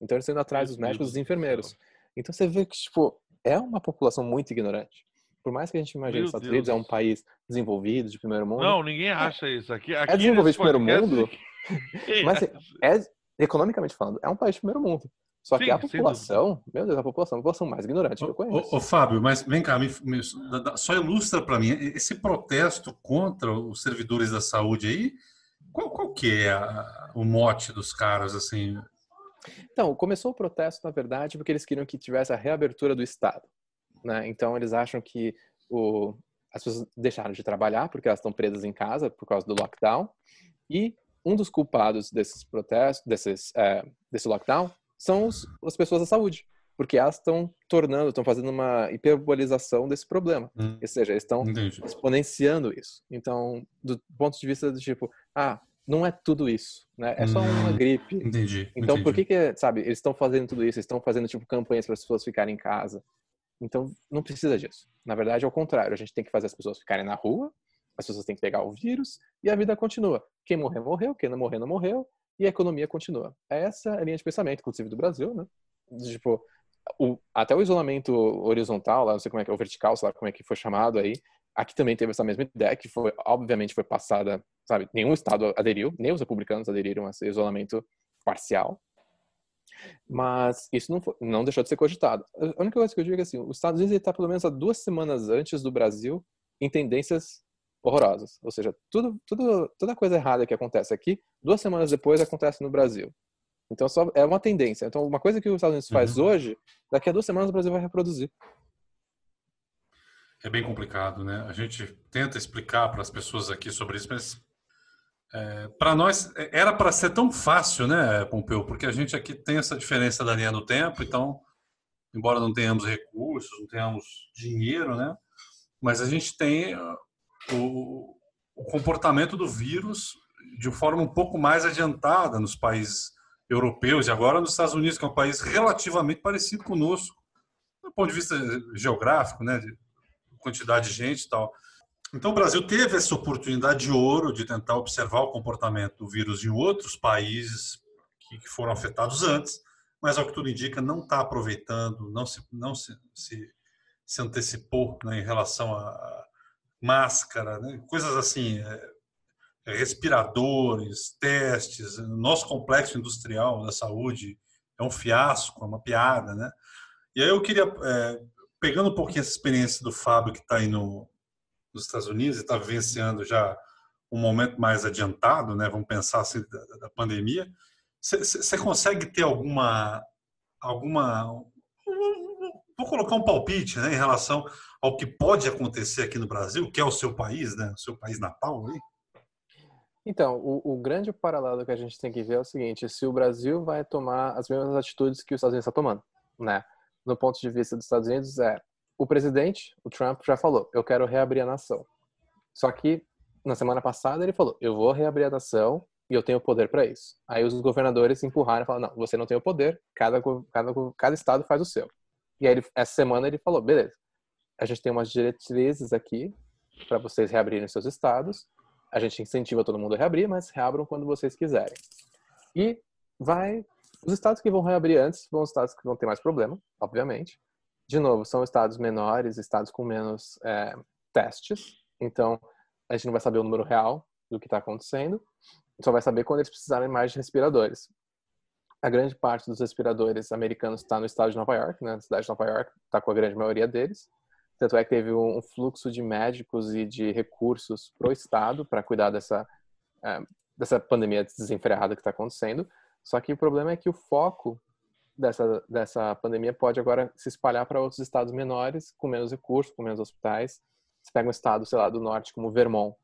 Então eles estão indo atrás dos médicos e dos enfermeiros. Então você vê que, tipo, é uma população muito ignorante. Por mais que a gente imagine que os Estados Unidos é um país desenvolvido, de primeiro mundo. Não, ninguém é acha é, isso. Aqui, aqui é desenvolvido de primeiro mundo, (laughs) mas é, economicamente falando, é um país de primeiro mundo. Só Sim, que a população, meu Deus, a população, a população mais ignorante que eu conheço. Ô, ô Fábio, mas vem cá, me, me, só ilustra para mim esse protesto contra os servidores da saúde aí. Qual, qual que é a, o mote dos caras assim? Então, começou o protesto, na verdade, porque eles queriam que tivesse a reabertura do Estado. Né? Então, eles acham que o, as pessoas deixaram de trabalhar porque elas estão presas em casa por causa do lockdown e um dos culpados desses protestos, desses, é, desse lockdown, são os, as pessoas da saúde, porque elas estão tornando, estão fazendo uma hiperbolização desse problema. Hum. Ou seja, eles estão exponenciando isso. Então, do ponto de vista do tipo, ah, não é tudo isso, né? É só uma hum, gripe. Entendi. Então, entendi. por que que, sabe, eles estão fazendo tudo isso? Eles estão fazendo tipo campanhas para as pessoas ficarem em casa. Então, não precisa disso. Na verdade, é o contrário. A gente tem que fazer as pessoas ficarem na rua, as pessoas têm que pegar o vírus e a vida continua. Quem morrer, morreu. Quem não morrer, não morreu. E a economia continua. É essa a linha de pensamento, inclusive do Brasil, né? Tipo, o, até o isolamento horizontal, lá, não sei como é que é, o vertical, sei lá como é que foi chamado aí, aqui também teve essa mesma ideia, que foi, obviamente, foi passada, sabe, nenhum estado aderiu, nem os republicanos aderiram a esse isolamento parcial, mas isso não, foi, não deixou de ser cogitado. A única coisa que eu digo é assim, os Estados Unidos está pelo menos há duas semanas antes do Brasil em tendências horrorosas. Ou seja, tudo, tudo, toda coisa errada que acontece aqui, duas semanas depois acontece no Brasil. Então só é uma tendência. Então uma coisa que os Estados Unidos faz uhum. hoje, daqui a duas semanas o Brasil vai reproduzir. É bem complicado, né? A gente tenta explicar para as pessoas aqui sobre isso, mas é, para nós é, era para ser tão fácil, né, Pompeu? Porque a gente aqui tem essa diferença da linha do tempo, então, embora não tenhamos recursos, não tenhamos dinheiro, né? Mas a gente tem o, o comportamento do vírus de forma um pouco mais adiantada nos países europeus e agora nos Estados Unidos, que é um país relativamente parecido conosco, do ponto de vista geográfico, né, de quantidade de gente e tal. Então, o Brasil teve essa oportunidade de ouro de tentar observar o comportamento do vírus em outros países que, foram afetados antes, mas, ao que tudo indica, não está aproveitando, não se, não se, se, se antecipou né, em relação a máscara, né, coisas assim, é, é, respiradores, testes. Nosso complexo industrial da saúde é um fiasco, é uma piada, né? E aí eu queria, é, pegando um pouquinho essa experiência do Fábio que está aí no, nos Estados Unidos e está vivenciando já um momento mais adiantado, né? Vamos pensar assim da, da pandemia. Você consegue ter alguma alguma vou colocar um palpite, né, em relação ao que pode acontecer aqui no Brasil, que é o seu país, né? O seu país natal aí? Então, o, o, grande paralelo que a gente tem que ver é o seguinte: se o Brasil vai tomar as mesmas atitudes que os Estados Unidos está tomando, né? No ponto de vista dos Estados Unidos, é o presidente, o Trump, já falou, eu quero reabrir a nação. Só que na semana passada ele falou, eu vou reabrir a nação e eu tenho poder para isso. Aí os governadores empurraram e falaram, não, você não tem o poder, cada, cada, cada estado faz o seu. E aí ele, essa semana ele falou, beleza, a gente tem umas diretrizes aqui para vocês reabrirem seus estados. A gente incentiva todo mundo a reabrir, mas reabram quando vocês quiserem. E vai os estados que vão reabrir antes vão os estados que vão ter mais problema, obviamente de novo, são estados menores, estados com menos é, testes, então a gente não vai saber o número real do que está acontecendo, só vai saber quando eles precisarem mais de respiradores. A grande parte dos respiradores americanos está no estado de Nova York, né? cidade de Nova York, está com a grande maioria deles. Tanto é que teve um fluxo de médicos e de recursos para o estado para cuidar dessa, é, dessa pandemia desenfreada que está acontecendo. Só que o problema é que o foco dessa, dessa pandemia pode agora se espalhar para outros estados menores, com menos recursos, com menos hospitais. Você pega um estado, sei lá, do norte, como Vermont.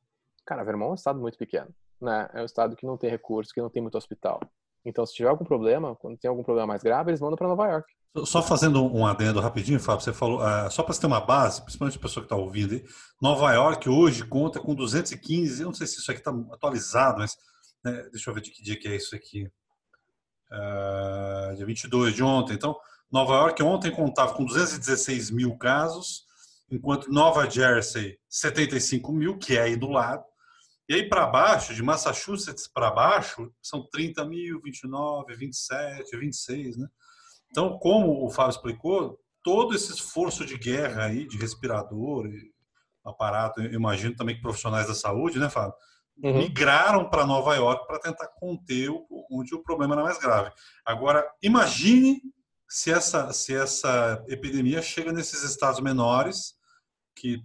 Cara, Vermont é um estado muito pequeno, né? É um estado que não tem recursos, que não tem muito hospital. Então, se tiver algum problema, quando tem algum problema mais grave, eles mandam para Nova York. Só fazendo um adendo rapidinho, Fábio, você falou, uh, só para você ter uma base, principalmente a pessoa que está ouvindo, aí, Nova York hoje conta com 215, eu não sei se isso aqui está atualizado, mas né, deixa eu ver de que dia que é isso aqui uh, dia 22 de ontem. Então, Nova York ontem contava com 216 mil casos, enquanto Nova Jersey 75 mil, que é aí do lado. E aí para baixo, de Massachusetts para baixo, são 30 mil, 29, 27, 26, né? Então, como o Fábio explicou, todo esse esforço de guerra aí, de respirador, aparato, imagino também que profissionais da saúde, né, Fábio? uhum. migraram para Nova York para tentar conter o, onde o problema era mais grave. Agora, imagine se essa, se essa epidemia chega nesses estados menores, que,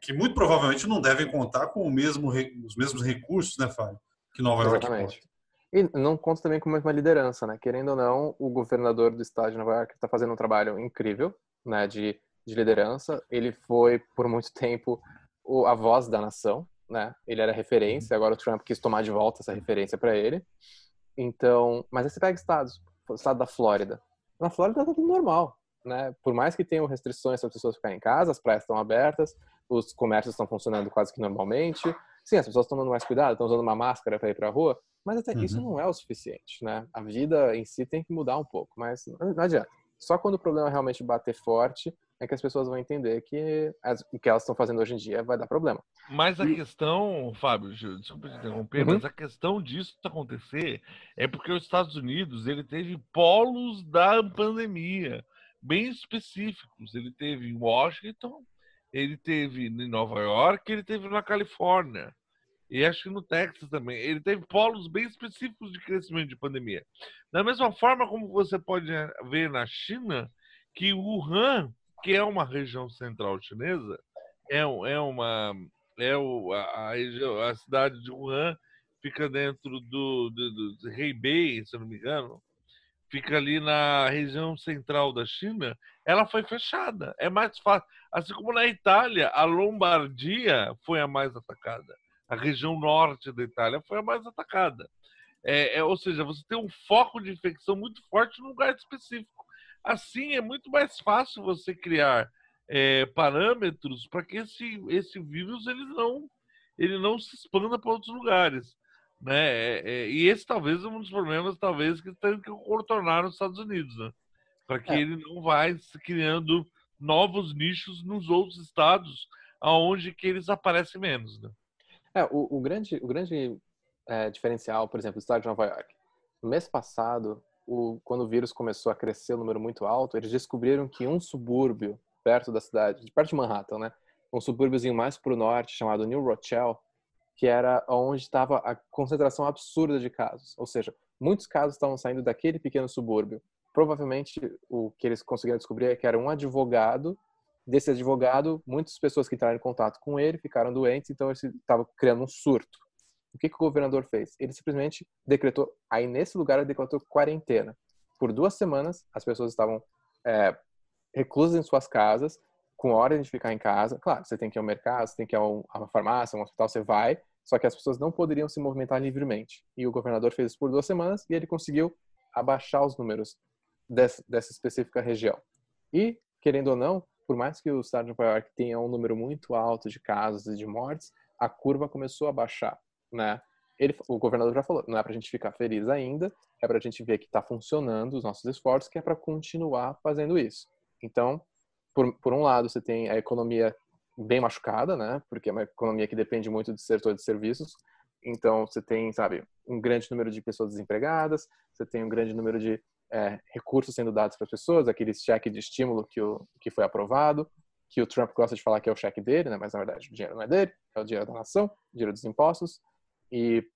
que muito provavelmente não devem contar com o mesmo, os mesmos recursos, né, Fábio? Que Nova York Exatamente. E não conta também com uma liderança, né? Querendo ou não, o governador do estado de Nova York está fazendo um trabalho incrível, né, de, de liderança. Ele foi, por muito tempo, a voz da nação, né? Ele era referência, agora o Trump quis tomar de volta essa referência para ele. Então, mas aí você pega estados, o estado da Flórida. Na Flórida tá tudo normal, né? Por mais que tenham restrições para as pessoas ficarem em casa, as praias estão abertas, os comércios estão funcionando quase que normalmente. Sim, as pessoas estão tomando mais cuidado, estão usando uma máscara para ir para a rua, mas até uhum. isso não é o suficiente, né? A vida em si tem que mudar um pouco, mas não adianta. Só quando o problema realmente bater forte é que as pessoas vão entender que as, o que elas estão fazendo hoje em dia vai dar problema. Mas a e... questão, Fábio, desculpa te interromper, uhum. mas a questão disso acontecer é porque os Estados Unidos ele teve polos da pandemia bem específicos. Ele teve em Washington, ele teve em Nova York, ele teve na Califórnia. E acho que no Texas também. Ele teve polos bem específicos de crescimento de pandemia. Da mesma forma como você pode ver na China, que Wuhan que é uma região central chinesa, é, é uma é o, a, a, cidade de Wuhan fica dentro do, do, do Heibei, se não me engano, fica ali na região central da China, ela foi fechada. É mais fácil. Assim como na Itália, a Lombardia foi a mais atacada. A região norte da Itália foi a mais atacada. É, é, ou seja, você tem um foco de infecção muito forte num lugar específico. Assim, é muito mais fácil você criar é, parâmetros para que esse, esse vírus ele não, ele não se expanda para outros lugares. Né? É, é, e esse talvez é um dos problemas talvez que tem que contornar nos Estados Unidos, né? para que é. ele não vai se criando novos nichos nos outros estados aonde que eles aparecem menos. Né? É, o, o grande, o grande é, diferencial, por exemplo, do estado de Nova York. No mês passado, o, quando o vírus começou a crescer um número muito alto, eles descobriram que um subúrbio perto da cidade, de perto de Manhattan, né, um subúrbiozinho mais para o norte chamado New Rochelle, que era onde estava a concentração absurda de casos. Ou seja, muitos casos estavam saindo daquele pequeno subúrbio. Provavelmente o que eles conseguiram descobrir é que era um advogado. Desse advogado, muitas pessoas que entraram em contato com ele ficaram doentes, então ele estava criando um surto. O que, que o governador fez? Ele simplesmente decretou, aí nesse lugar ele decretou quarentena. Por duas semanas, as pessoas estavam é, reclusas em suas casas, com hora de ficar em casa. Claro, você tem que ir ao mercado, você tem que ir a uma farmácia, um hospital, você vai, só que as pessoas não poderiam se movimentar livremente. E o governador fez isso por duas semanas e ele conseguiu abaixar os números dessa, dessa específica região. E, querendo ou não, por mais que o estado de Nova York tenha um número muito alto de casos e de mortes, a curva começou a baixar né? Ele, o governador já falou, não é para a gente ficar feliz ainda, é para a gente ver que está funcionando os nossos esforços, que é para continuar fazendo isso. Então, por, por um lado, você tem a economia bem machucada, né? Porque é uma economia que depende muito do setor de serviços. Então, você tem, sabe, um grande número de pessoas desempregadas, você tem um grande número de é, recursos sendo dados para as pessoas, aquele cheque de estímulo que, o, que foi aprovado, que o Trump gosta de falar que é o cheque dele, né? Mas na verdade o dinheiro não é dele, é o dinheiro da nação, o dinheiro dos impostos e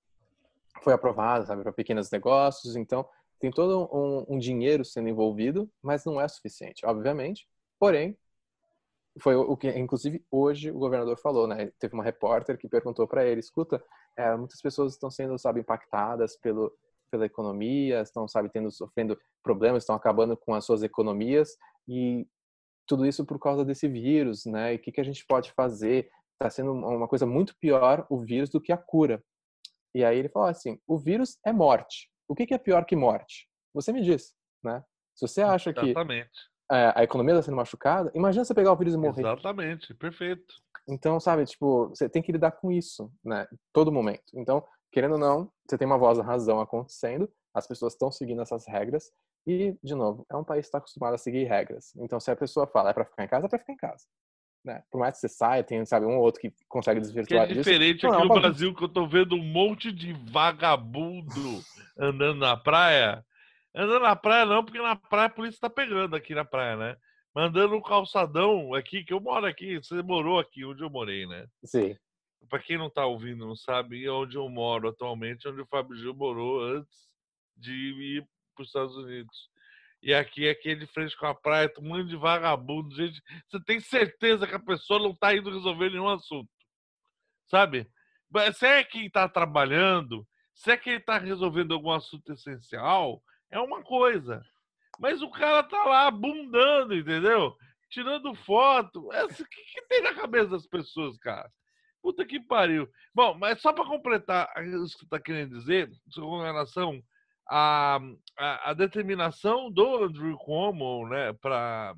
foi aprovado, sabe, para pequenos negócios. Então, tem todo um, um, dinheiro sendo envolvido, mas não é suficiente, obviamente. Porém, foi o que, inclusive, hoje o governador falou, né? Teve uma repórter que perguntou para ele: escuta, é, muitas pessoas estão sendo, sabe, impactadas pelo, pela economia, estão, sabe, tendo, sofrendo problemas, estão acabando com as suas economias e tudo isso por causa desse vírus, né? E o que, que a gente pode fazer? Está sendo uma coisa muito pior o vírus do que a cura. E aí ele falou assim: o vírus é morte. O que, é pior que morte? Você me diz, né? Se você acha Exatamente. que a economia está sendo machucada, imagina você pegar o vírus e morrer. Exatamente, perfeito. Então, sabe, tipo, você tem que lidar com isso, né? Todo momento. Então, querendo ou não, você tem uma voz da razão acontecendo, as pessoas estão seguindo essas regras e, de novo, é um país que está acostumado a seguir regras. Então, se a pessoa fala é para ficar em casa, é para ficar em casa né? Por mais que você saia, tem, sabe, um ou outro que consegue desvirtuar que é diferente disso. aqui não, no Brasil, que eu tô vendo um monte de vagabundo andando na praia. Andando na praia não, porque na praia a polícia tá pegando aqui na praia, né? Mandando um calçadão aqui, que eu moro aqui, você morou aqui, onde eu morei, né? Sim. Pra quem não tá ouvindo, não sabe, onde eu moro atualmente, onde o Fábio Gil morou antes de ir para os Estados Unidos. E aqui, aqui é de frente com a praia, um monte de vagabundo, gente. Você tem certeza que a pessoa não está indo resolver nenhum assunto. Sabe? Se é quem está trabalhando, se é quem está resolvendo algum assunto essencial, é uma coisa. Mas o cara tá lá abundando, entendeu? Tirando foto. O que, que tem na cabeça das pessoas, cara? Puta que pariu. Bom, mas só para completar isso que está querendo dizer, com relação à, à, à, determinação do Andrew Cuomo, né, para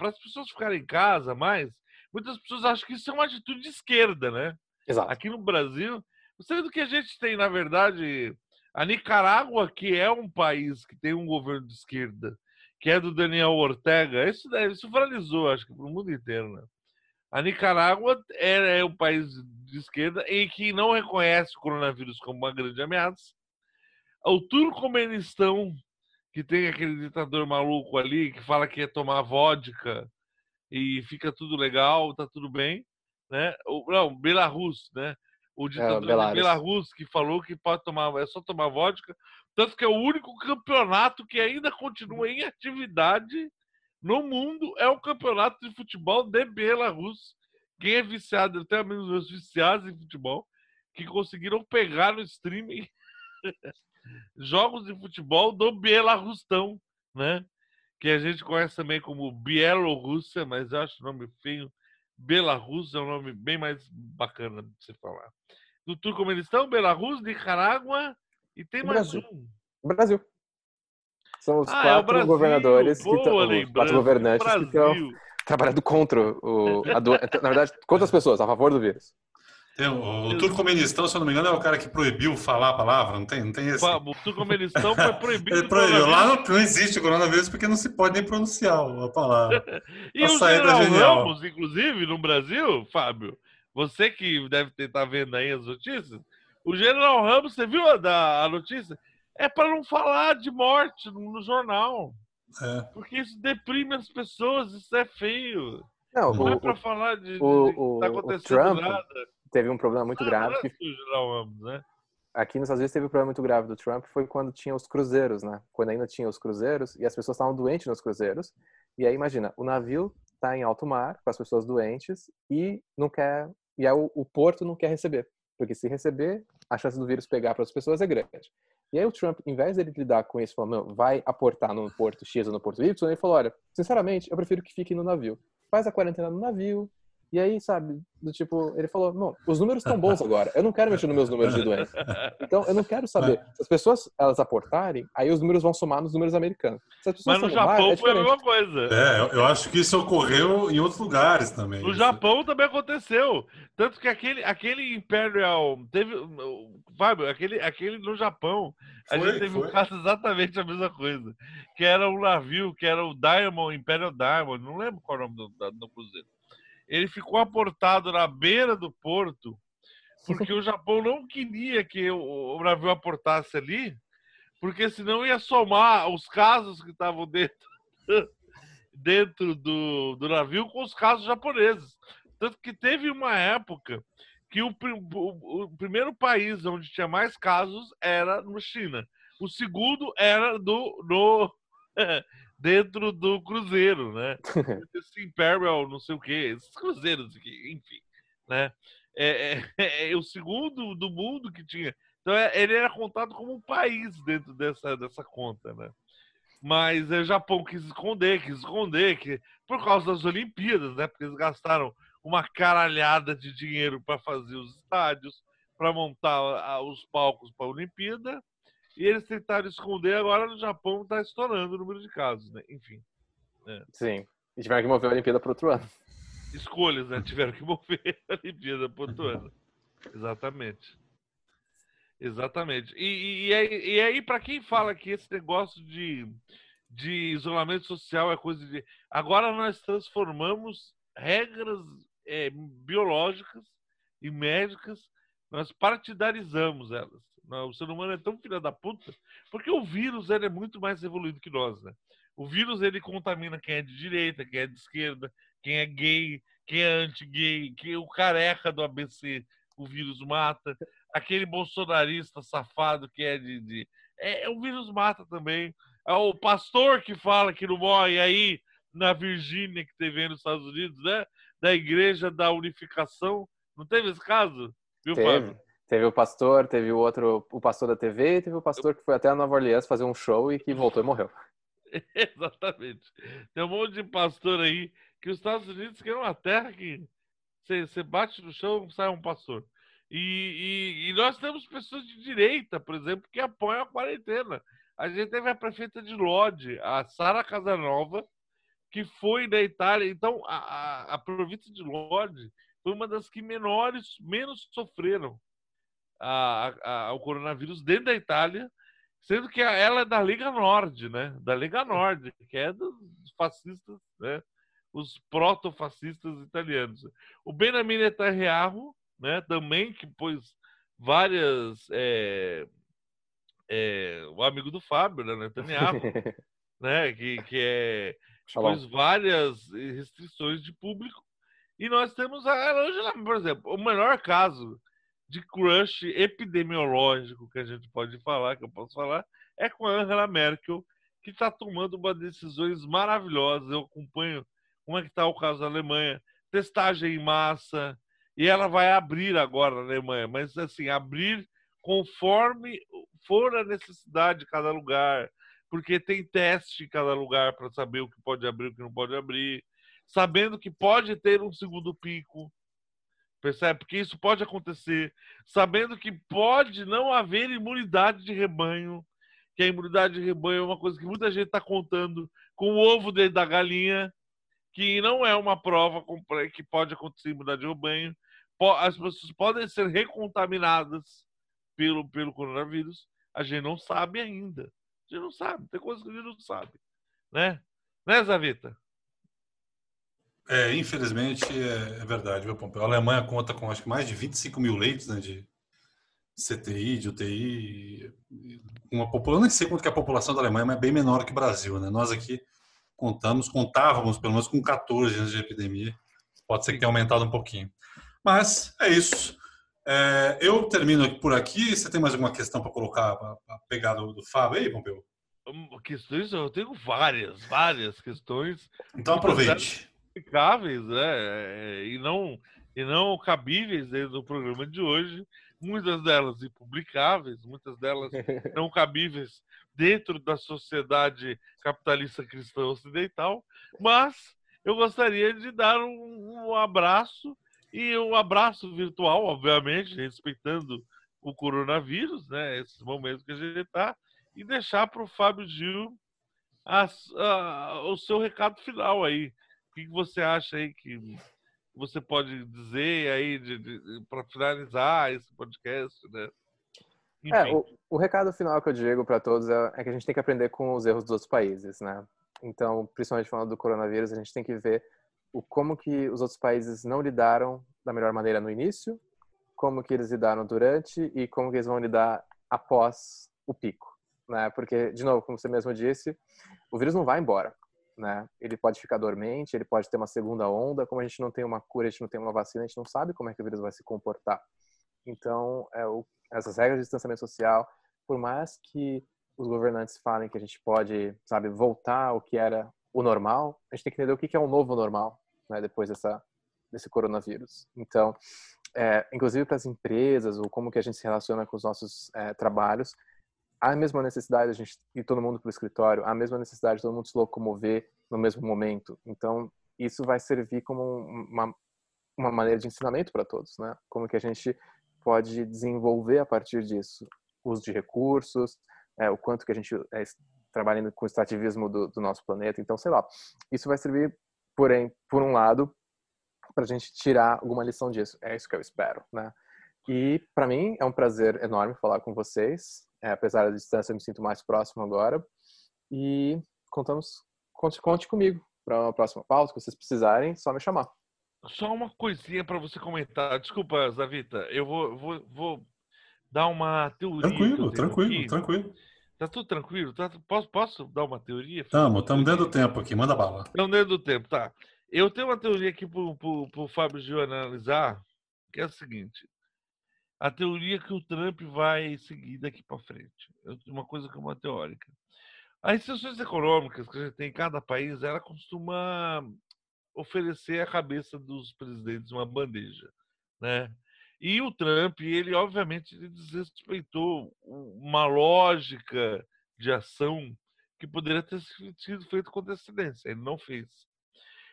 as pessoas ficarem em casa mais, muitas pessoas acham que isso é uma atitude de esquerda, né? Exato. Aqui no Brasil, você vê do que a gente tem, na verdade, a Nicarágua, que é um país que tem um governo de esquerda, que é do Daniel Ortega, isso, isso viralizou, acho que, para o mundo inteiro, né? A Nicarágua é, é um país de esquerda em que não reconhece o coronavírus como uma grande ameaça. O Turcomenistão, que tem aquele ditador maluco ali que fala que é tomar vodka e fica tudo legal, tá tudo bem, né? Não, Belarus, né? O é, ditador é. Belarus que falou que pode tomar, é só tomar vodka, tanto que é o único campeonato que ainda continua em atividade no mundo é o campeonato de futebol de Belarus. Quem é viciado, eu tenho amigos meus viciados em futebol, que conseguiram pegar no streaming (laughs) jogos de futebol do Belarustão, né? Que a gente conhece também como Bielorrússia, mas eu acho o nome feio. Belarus é um nome bem mais bacana de se falar. Do Turcomenistão, Belarus, Nicarágua e tem mais Brasil. um. Brasil. São os ah, é quatro é governadores Boa que estão. Quatro governantes que estão trabalhando contra o. Do... (laughs) Na verdade, contra as pessoas, a favor do vírus. Tem, o, o Turcomenistão, se eu não me engano, é o cara que proibiu falar a palavra, não tem, não tem esse? O Turcomenistão foi proibido. Ele proibiu. Lá não, não, existe coronavírus porque não se pode nem pronunciar a palavra. (laughs) e a o General genial. Ramos, inclusive, no Brasil, Fábio, você que deve estar tá vendo aí as notícias, o General Ramos, você viu a, a notícia? é para não falar de morte no, no jornal. É. Porque isso deprime as pessoas, isso é feio. Não, não é o, é para falar de, o, de, de tá acontecendo o Trump nada. Teve um problema muito ah, grave. Que... Ramos, né? Aqui nos Estados Unidos teve um problema muito grave do Trump, foi quando tinha os cruzeiros, né? Quando ainda tinha os cruzeiros e as pessoas estavam doentes nos cruzeiros. E aí, imagina, o navio está em alto mar com as pessoas doentes e não quer. E aí o, o porto não quer receber. Porque se receber, a chance do vírus pegar para as pessoas é grande. E aí o Trump, em vez de ele lidar com isso, falando, vai aportar no porto X ou no porto Y, ele falou, olha, sinceramente, eu prefiro que fique no navio. Faz a quarentena no navio, e aí, sabe, do tipo, ele falou, não, os números estão bons agora, eu não quero mexer nos meus números de doença. Então, eu não quero saber. Se as pessoas, elas aportarem, aí os números vão somar nos números americanos. Mas no Japão é foi a mesma coisa. É, eu acho que isso ocorreu em outros lugares também. No Japão também aconteceu. Tanto que aquele, aquele Imperial, teve, Fábio, aquele, aquele no Japão, a foi, gente teve foi. um caso exatamente a mesma coisa. Que era um navio, que era o Diamond, Imperial Diamond, não lembro qual é o nome do, do cruzeiro ele ficou aportado na beira do porto, porque (laughs) o Japão não queria que o, navio aportasse ali, porque senão ia somar os casos que estavam dentro, (laughs) dentro do, do navio com os casos japoneses. Tanto que teve uma época que o, o, o, primeiro país onde tinha mais casos era no China. O segundo era do, no, (laughs) dentro do cruzeiro, né? (laughs) Esse Imperial, não sei o quê, esses cruzeiros aqui, enfim, né? É, (laughs) é, é, o segundo do mundo que tinha. Então é, ele era contado como um país dentro dessa, dessa conta, né? Mas o Japão quis esconder, quis esconder, que, por causa das Olimpíadas, né? Porque eles gastaram uma caralhada de dinheiro para fazer os estádios, para montar os palcos para a Olimpíada e eles tentaram esconder, agora no Japão está estourando o número de casos, né? Enfim. É. Sim. E tiveram que mover a Olimpíada para outro ano. Escolhas, né? Tiveram que (laughs) mover a Olimpíada para outro ano. Exatamente. Exatamente. E, e, e aí, e aí para quem fala que esse negócio de, de isolamento social é coisa de. Agora nós transformamos regras é, biológicas e médicas, nós partidarizamos elas. O ser humano é tão filha da puta, porque o vírus ele é muito mais evoluído que nós, né? O vírus ele contamina quem é de direita, quem é de esquerda, quem é gay, quem é anti-gay, quem é o careca do ABC, o vírus mata. Aquele bolsonarista safado que é de, de... É, o vírus mata também. É o pastor que fala que não morre aí na Virgínia que teve nos Estados Unidos, né? Da Igreja da Unificação. Não teve esse caso? Viu, teve. Fábio? Teve o pastor, teve o outro, o pastor da TV, teve o pastor que foi até a Nova Orleans fazer um show e que voltou e morreu. (laughs) Exatamente. Tem um monte de pastor aí que os Estados Unidos que é uma terra que você bate no chão sai um pastor. E, e, e, nós temos pessoas de direita, por exemplo, que apoiam a quarentena. A gente teve a prefeita de Lodi, a Sara Casanova, que foi da Itália. Então, a, a, a província de Lodi foi uma das que menores, menos sofreram a, a, o coronavírus dentro da Itália, sendo que ela é da Liga Norte, né? Da Liga Norte, que é dos fascistas, né? Os proto-fascistas italianos. O Benjamin Netanyahu, né? Também que pôs várias é, é, o amigo do Fábio, né? Netanyahu, (laughs) né? Que, que é pôs várias restrições de público e nós temos a Angela, por exemplo, o melhor caso de crush epidemiológico que a gente pode falar, que eu posso falar, é com a Angela Merkel, que está tomando uma decisões maravilhosas. Eu acompanho como é que está o caso da Alemanha, testagem em massa, e ela vai abrir agora na Alemanha, mas assim, abrir conforme for a necessidade de cada lugar, porque tem teste em cada lugar para saber o que pode abrir e o que não pode abrir, sabendo que pode ter um segundo pico, Percebe? Porque isso pode acontecer, sabendo que pode não haver imunidade de rebanho, que a imunidade de rebanho é uma coisa que muita gente está contando com o ovo dentro da galinha, que não é uma prova que pode acontecer imunidade de rebanho. As pessoas podem ser recontaminadas pelo, pelo coronavírus. A gente não sabe ainda. A gente não sabe. Tem coisas que a gente não sabe. Né? Né, Zavita? É, infelizmente, é, é verdade, viu, Pompeu? A Alemanha conta com acho que mais de 25 mil leitos né, de CTI, de UTI. Uma população, nem sei quanto que é a população da Alemanha, mas é bem menor que o Brasil. Né? Nós aqui contamos, contávamos pelo menos com 14 anos de epidemia. Pode ser que tenha aumentado um pouquinho. Mas é isso. É, eu termino por aqui. Você tem mais alguma questão para colocar, para pegar do, do Fábio aí, Pompeu? Hum, questões, eu tenho várias, várias questões. Então aproveite justificáveis, né? E não, e não cabíveis dentro do programa de hoje. Muitas delas impublicáveis, muitas delas (laughs) não cabíveis dentro da sociedade capitalista cristã ocidental. Mas eu gostaria de dar um, um abraço e um abraço virtual, obviamente, respeitando o coronavírus, né? Esses momentos que a gente está, e deixar para o Fábio Gil a, o seu recado final aí. O que você acha aí que você pode dizer aí para finalizar esse podcast, né? É, o, o, recado final que eu digo para todos é, é, que a gente tem que aprender com os erros dos outros países, né? Então, principalmente falando do coronavírus, a gente tem que ver o como que os outros países não lidaram da melhor maneira no início, como que eles lidaram durante e como que eles vão lidar após o pico, né? Porque, de novo, como você mesmo disse, o vírus não vai embora né? Ele pode ficar dormente, ele pode ter uma segunda onda. Como a gente não tem uma cura, a gente não tem uma vacina, a gente não sabe como é que o vírus vai se comportar. Então, é o, essas regras de distanciamento social, por mais que os governantes falem que a gente pode, sabe, voltar ao que era o normal, a gente tem que entender o que é o novo normal, né? Depois dessa desse coronavírus. Então, é, inclusive para as empresas ou como que a gente se relaciona com os nossos é, trabalhos, há a mesma necessidade a gente ir todo mundo para o escritório, há a mesma necessidade de todo mundo se locomover no mesmo momento. Então, isso vai servir como uma, uma maneira de ensinamento para todos, né? Como que a gente pode desenvolver a partir disso uso de recursos, é, o quanto que a gente é, trabalhando com o extrativismo do, do, nosso planeta. Então, sei lá, isso vai servir, porém, por um lado, para a gente tirar alguma lição disso. É isso que eu espero, né? E para mim é um prazer enorme falar com vocês. É, apesar da distância, eu me sinto mais próximo agora. E contamos, conte, conte comigo para uma próxima pauta, que vocês precisarem, só me chamar. Só uma coisinha para você comentar. Desculpa, Zavita, eu vou, vou, vou dar uma teoria. Tranquilo, tranquilo, aqui. tranquilo. Tá tudo tranquilo? Tá, posso, posso dar uma teoria? Estamos, estamos dentro do tempo aqui, manda bala. Estamos dentro do tempo, tá. Eu tenho uma teoria aqui para o Fábio Gil analisar, que é a seguinte a teoria que o Trump vai seguir daqui para frente. Uma coisa que é uma teórica. As instituições econômicas que a gente tem em cada país, ela costuma oferecer à cabeça dos presidentes uma bandeja, né? E o Trump, ele obviamente ele desrespeitou uma lógica de ação que poderia ter sido feita com antecedência. Ele não fez.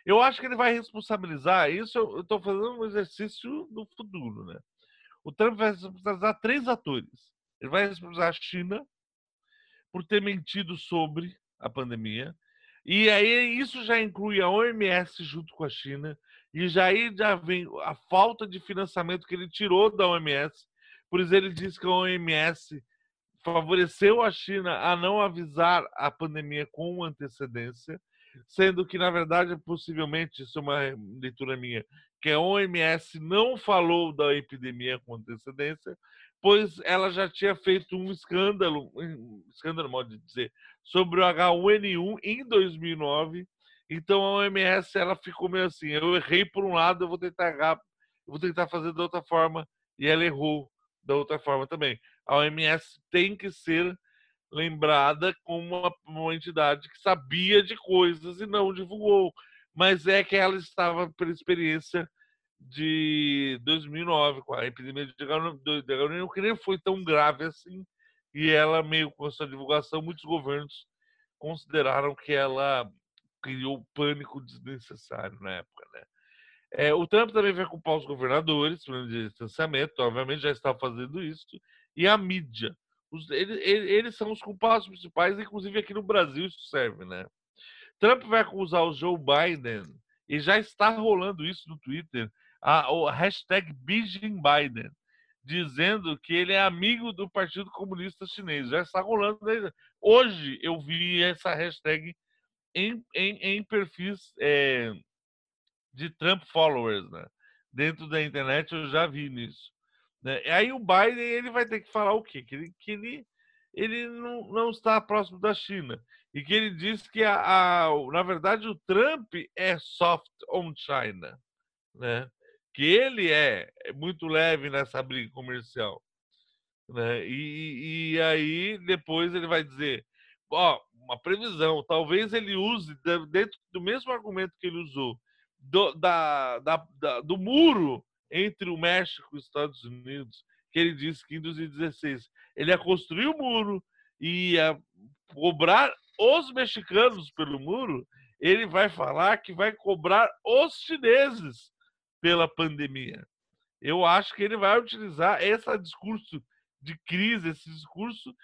Eu acho que ele vai responsabilizar. Isso eu estou fazendo um exercício do futuro, né? O Trump vai responsabilizar três atores. Ele vai responsabilizar a China por ter mentido sobre a pandemia. E aí isso já inclui a OMS junto com a China. E já aí já vem a falta de financiamento que ele tirou da OMS. Por isso ele diz que a OMS favoreceu a China a não avisar a pandemia com antecedência, sendo que, na verdade, possivelmente, isso é uma leitura minha, que a OMS não falou da epidemia com antecedência, pois ela já tinha feito um escândalo, um escândalo, modo de dizer, sobre o H1N1 em 2009. Então a OMS ela ficou meio assim, eu errei por um lado, eu vou tentar errar, eu vou tentar fazer da outra forma, e ela errou da outra forma também. A OMS tem que ser lembrada como uma, uma entidade que sabia de coisas e não divulgou, mas é que ela estava pela experiência de 2009 com a epidemia de H1N1 que nem foi tão grave assim e ela meio com essa divulgação muitos governos consideraram que ela criou pânico desnecessário na época, né? É, o Trump também vai culpar os governadores de distanciamento, obviamente já está fazendo isso, e a mídia. Os, eles, eles, são os culpados principais, inclusive aqui no Brasil isso serve, né? Trump vai acusar o Joe Biden, e já está rolando isso no Twitter, a, a hashtag Beijing Biden, dizendo que ele é amigo do Partido Comunista Chinês. Já está rolando. Hoje eu vi essa hashtag em, em, em perfis é, de Trump followers, né? Dentro da internet eu já vi nisso. Né? E aí o Biden ele vai ter que falar o quê? Que ele, que ele, ele não, não está próximo da China. E que ele diz que, a, a, na verdade, o Trump é soft on China. Né? Que ele é, muito leve nessa briga comercial. Né? E, e aí depois ele vai dizer, ó, uma previsão, talvez ele use dentro do mesmo argumento que ele usou do, da, da, da, do muro entre o México e os Estados Unidos, que ele disse que em 2016 ele ia construir o muro e ia cobrar os mexicanos pelo muro, ele vai falar que vai cobrar os chineses pela pandemia. Eu acho que ele vai utilizar esse discurso de crise, esse discurso,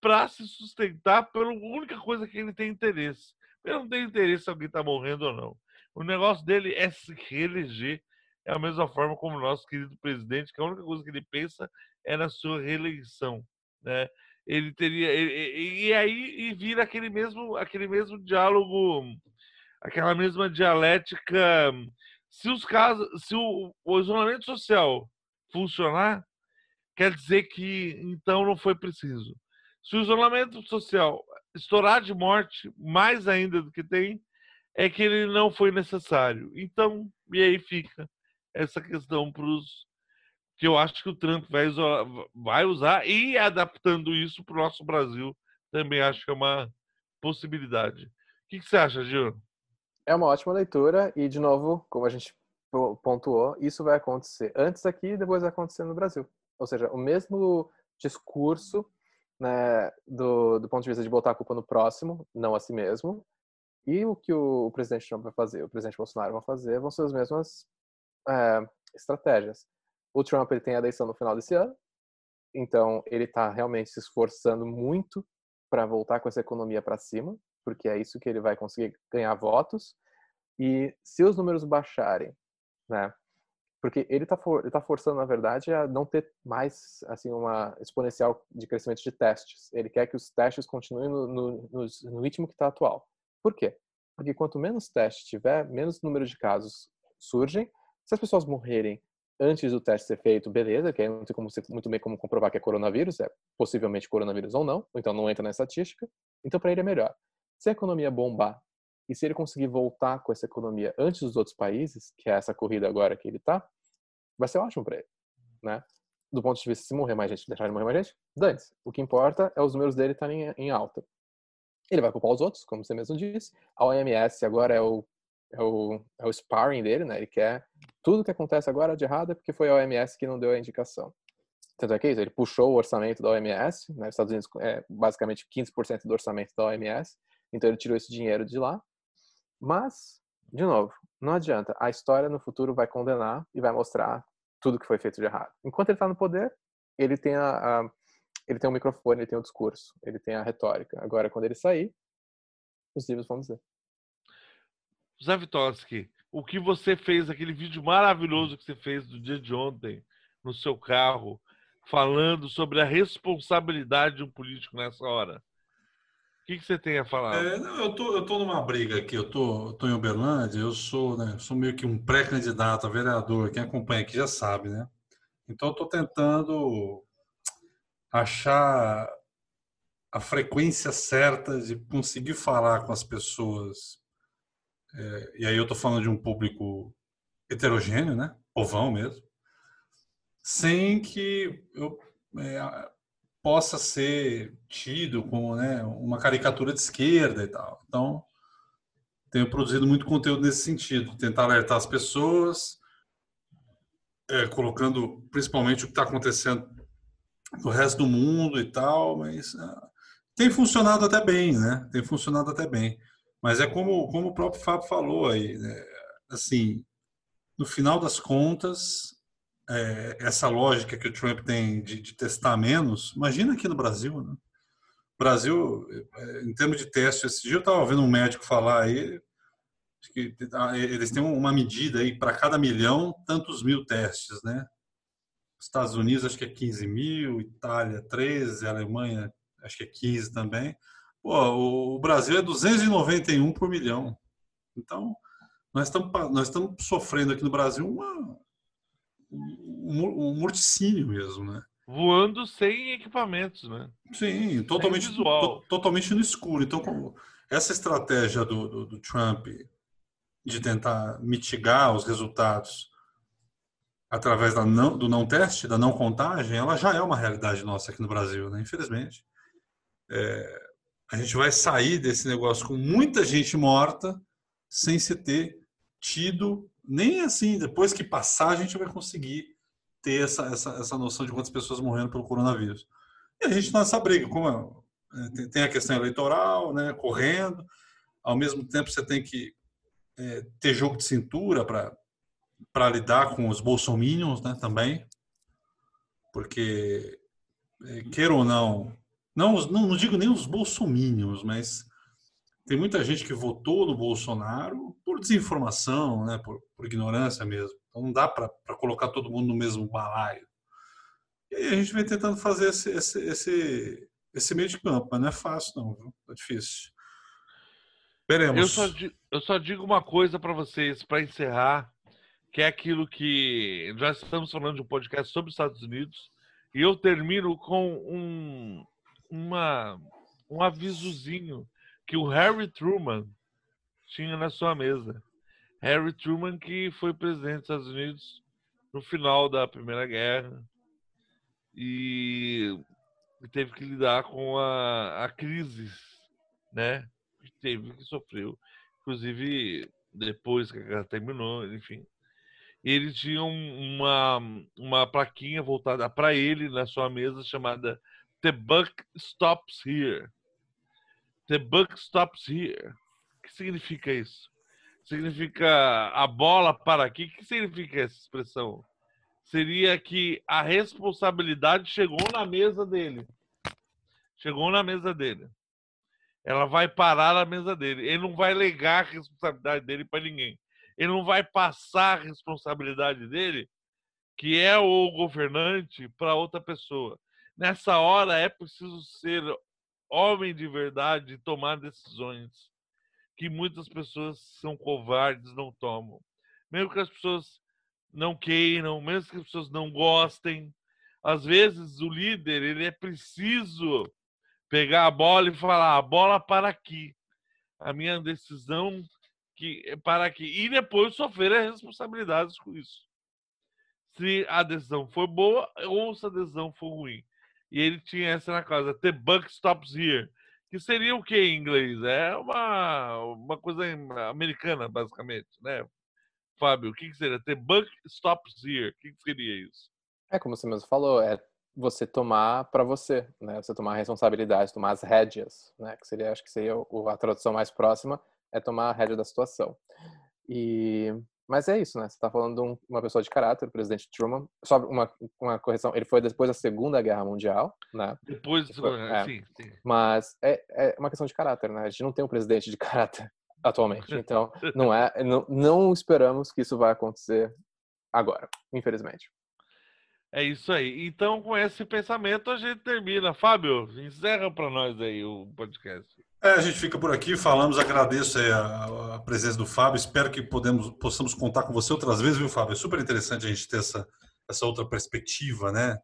para se sustentar pela única coisa que ele tem interesse. Ele não tem interesse se alguém está morrendo ou não. O negócio dele é se reeleger. É a mesma forma como o nosso querido presidente, que a única coisa que ele pensa é na sua reeleição. Né? Ele teria. E, e aí e vira aquele mesmo, aquele mesmo diálogo, aquela mesma dialética. Se os casos, se o, o isolamento social funcionar, quer dizer que então não foi preciso. Se o isolamento social estourar de morte mais ainda do que tem, é que ele não foi necessário. Então, e aí fica essa questão para os que eu acho que o Trump vai usar, vai usar e adaptando isso para o nosso Brasil também acho que é uma possibilidade. O que, que você acha, Gil? É uma ótima leitura e, de novo, como a gente pontuou, isso vai acontecer antes aqui e depois vai acontecer no Brasil. Ou seja, o mesmo discurso né, do, do ponto de vista de botar a culpa no próximo, não a si mesmo, e o que o, presidente Trump vai fazer, o presidente Bolsonaro vai fazer, vão ser as mesmas é, estratégias. O Trump ele tem a eleição no final desse ano, então ele está realmente se esforçando muito para voltar com essa economia para cima, porque é isso que ele vai conseguir ganhar votos. E se os números baixarem, né? Porque ele está for, tá forçando, na verdade, a não ter mais assim uma exponencial de crescimento de testes. Ele quer que os testes continuem no, no, no, no ritmo que está atual. Por quê? Porque quanto menos teste tiver, menos número de casos surgem. Se as pessoas morrerem antes do teste ser feito, beleza, que aí não tem como, muito bem como comprovar que é coronavírus, é possivelmente coronavírus ou não, então não entra na estatística. Então, para ele é melhor. Se a economia bombar e se ele conseguir voltar com essa economia antes dos outros países, que é essa corrida agora que ele tá, vai ser ótimo para ele, né? Do ponto de vista se morrer mais gente, deixar de morrer mais gente, dane -se. O que importa é os números dele estarem em alta. Ele vai culpar os outros, como você mesmo disse. A OMS agora é o, é o, é o sparring dele, né? Ele quer tudo que acontece agora de errado é porque foi a OMS que não deu a indicação. Tanto é que é isso, ele puxou o orçamento da OMS, né? Os Estados Unidos é basicamente 15% do orçamento da OMS, então ele tirou esse dinheiro de lá. Mas de novo, não adianta. A história no futuro vai condenar e vai mostrar tudo que foi feito de errado. Enquanto ele está no poder, ele tem a, a, ele tem o microfone, ele tem o discurso, ele tem a retórica. Agora, quando ele sair, os livros vão dizer. Zé Vitovski, o que você fez, aquele vídeo maravilhoso que você fez do dia de ontem, no seu carro, falando sobre a responsabilidade de um político nessa hora. O que, que você tem a falar? É, não, eu tô, eu tô numa briga aqui, eu tô, tô em Uberlândia, eu sou, né, sou meio que um pré-candidato a vereador, quem acompanha aqui já sabe, né? Então eu tô tentando achar a frequência certa de conseguir falar com as pessoas. É, e aí eu tô falando de um público heterogêneo, né? Povão mesmo. Sem que eu é, possa ser tido como né, uma caricatura de esquerda e tal. Então, tenho produzido muito conteúdo nesse sentido, tentar alertar as pessoas, é, colocando principalmente o que está acontecendo no resto do mundo e tal, mas é, tem funcionado até bem, né? Tem funcionado até bem. Mas é como, como o próprio Fábio falou aí, né? assim, no final das contas, é, essa lógica que o Trump tem de, de, testar menos, imagina aqui no Brasil, né? Brasil, é, em termos de teste, esse dia eu estava vendo um médico falar aí que ah, eles têm uma medida aí para cada milhão, tantos mil testes, né? Estados Unidos acho que é 15 mil, Itália 13, Alemanha acho que é 15 também. Pô, o Brasil é 291 por milhão. Então, nós estamos, nós estamos sofrendo aqui no Brasil uma, um morticínio mesmo, né? Voando sem equipamentos, né? Sim, totalmente, to, totalmente no escuro. Então, essa estratégia do, do, do, Trump de tentar mitigar os resultados através da não, do não teste, da não contagem, ela já é uma realidade nossa aqui no Brasil, né? Infelizmente. É, a gente vai sair desse negócio com muita gente morta sem se ter tido nem assim, depois que passar, a gente vai conseguir ter essa, essa, essa noção de quantas pessoas morrendo pelo coronavírus. E a gente nessa briga, como é, tem a questão eleitoral, né, correndo, ao mesmo tempo você tem que é, ter jogo de cintura para lidar com os bolsominions né, também, porque, é, queira ou não, não, não, não digo nem os bolsominions, mas tem muita gente que votou no Bolsonaro por desinformação, né, por, por ignorância mesmo. Então não dá para colocar todo mundo no mesmo balaio. E aí a gente vem tentando fazer esse, esse, esse, esse meio de campo, mas não é fácil não, viu? é difícil. Veremos. Eu só, eu só digo uma coisa para vocês, para encerrar, que é aquilo que já estamos falando de um podcast sobre os Estados Unidos, e eu termino com um, uma, um avisozinho que o Harry Truman tinha na sua mesa. Harry Truman, que foi presidente dos Estados Unidos no final da Primeira Guerra e teve que lidar com a, a crise, né? Que teve, que sofreu. Inclusive, depois que a guerra terminou, enfim. Ele tinha uma, uma plaquinha voltada para ele na sua mesa chamada The Buck Stops Here The buck stops here. O que significa isso? Significa a bola para aqui? O que significa essa expressão? Seria que a responsabilidade chegou na mesa dele. Chegou na mesa dele. Ela vai parar na mesa dele. Ele não vai legar a responsabilidade dele para ninguém. Ele não vai passar a responsabilidade dele, que é o governante, para outra pessoa. Nessa hora é preciso ser homem de verdade tomar decisões que muitas pessoas são covardes, não tomam. Mesmo que as pessoas não queiram, mesmo que as pessoas não gostem, às vezes o líder ele é preciso pegar a bola e falar a bola para aqui, a minha decisão que é para aqui e depois sofrer as responsabilidades com isso. Se a decisão for boa ou se a decisão for ruim. E ele tinha essa na casa, The Buck Stops Here. Que seria o que em inglês? É uma, uma coisa americana, basicamente, né? Fábio, o que, que seria? The Buck Stops Here. O que, que seria isso? É como você mesmo falou, é você tomar para você, né? Você tomar a responsabilidade, tomar as rédeas, né? Que seria, acho que seria a tradução mais próxima, é tomar a rédea da situação. E mas é isso, né? Você está falando de um, uma pessoa de caráter, o presidente Truman. Só uma, uma correção, ele foi depois da Segunda Guerra Mundial, né? Depois, é, sim, sim. Mas é, é uma questão de caráter, né? A gente não tem um presidente de caráter (laughs) atualmente. Então, não é, não, não esperamos que isso vai acontecer agora, infelizmente. É isso aí. Então, com esse pensamento, a gente termina. Fábio, encerra para nós aí o podcast. É, a gente fica por aqui, falamos, agradeço a, a, presença do Fábio, espero que podemos, possamos contar com você outras vezes, viu, Fábio? É super interessante a gente ter essa, essa outra perspectiva, né?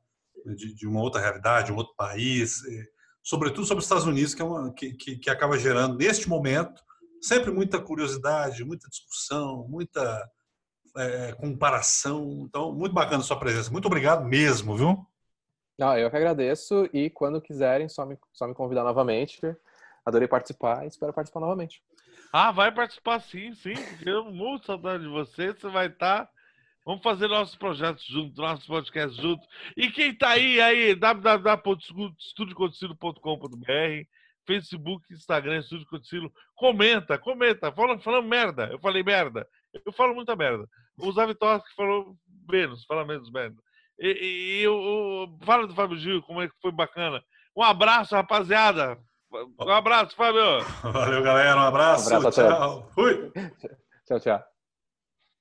De, de uma outra realidade, um outro país, sobretudo sobre os Estados Unidos, que, é uma, que, que, que acaba gerando, neste momento, sempre muita curiosidade, muita discussão, muita é, comparação. Então, muito bacana a sua presença. Muito obrigado mesmo, viu? Não, eu que agradeço e quando quiserem, só me, só me convidar novamente. Adorei participar e espero participar novamente. Ah, vai participar sim, sim. Eu muito saudade de você. Você vai estar. Tá... Vamos fazer nossos projetos juntos, nossos podcasts juntos. E quem tá aí, aí, www.estudiocontecido.com.br, Facebook, Instagram, Estúdio Coticilo. Comenta, comenta. Fala, falando merda. Eu falei merda. Eu falo muita merda. O que falou menos, fala menos merda. E, e eu, fala do Fábio Gil, como é que foi bacana. Um abraço, rapaziada. Um abraço, Fábio. (laughs) Valeu, galera. Um abraço. Um abraço tchau. Fui. (laughs) Tchau, tchau.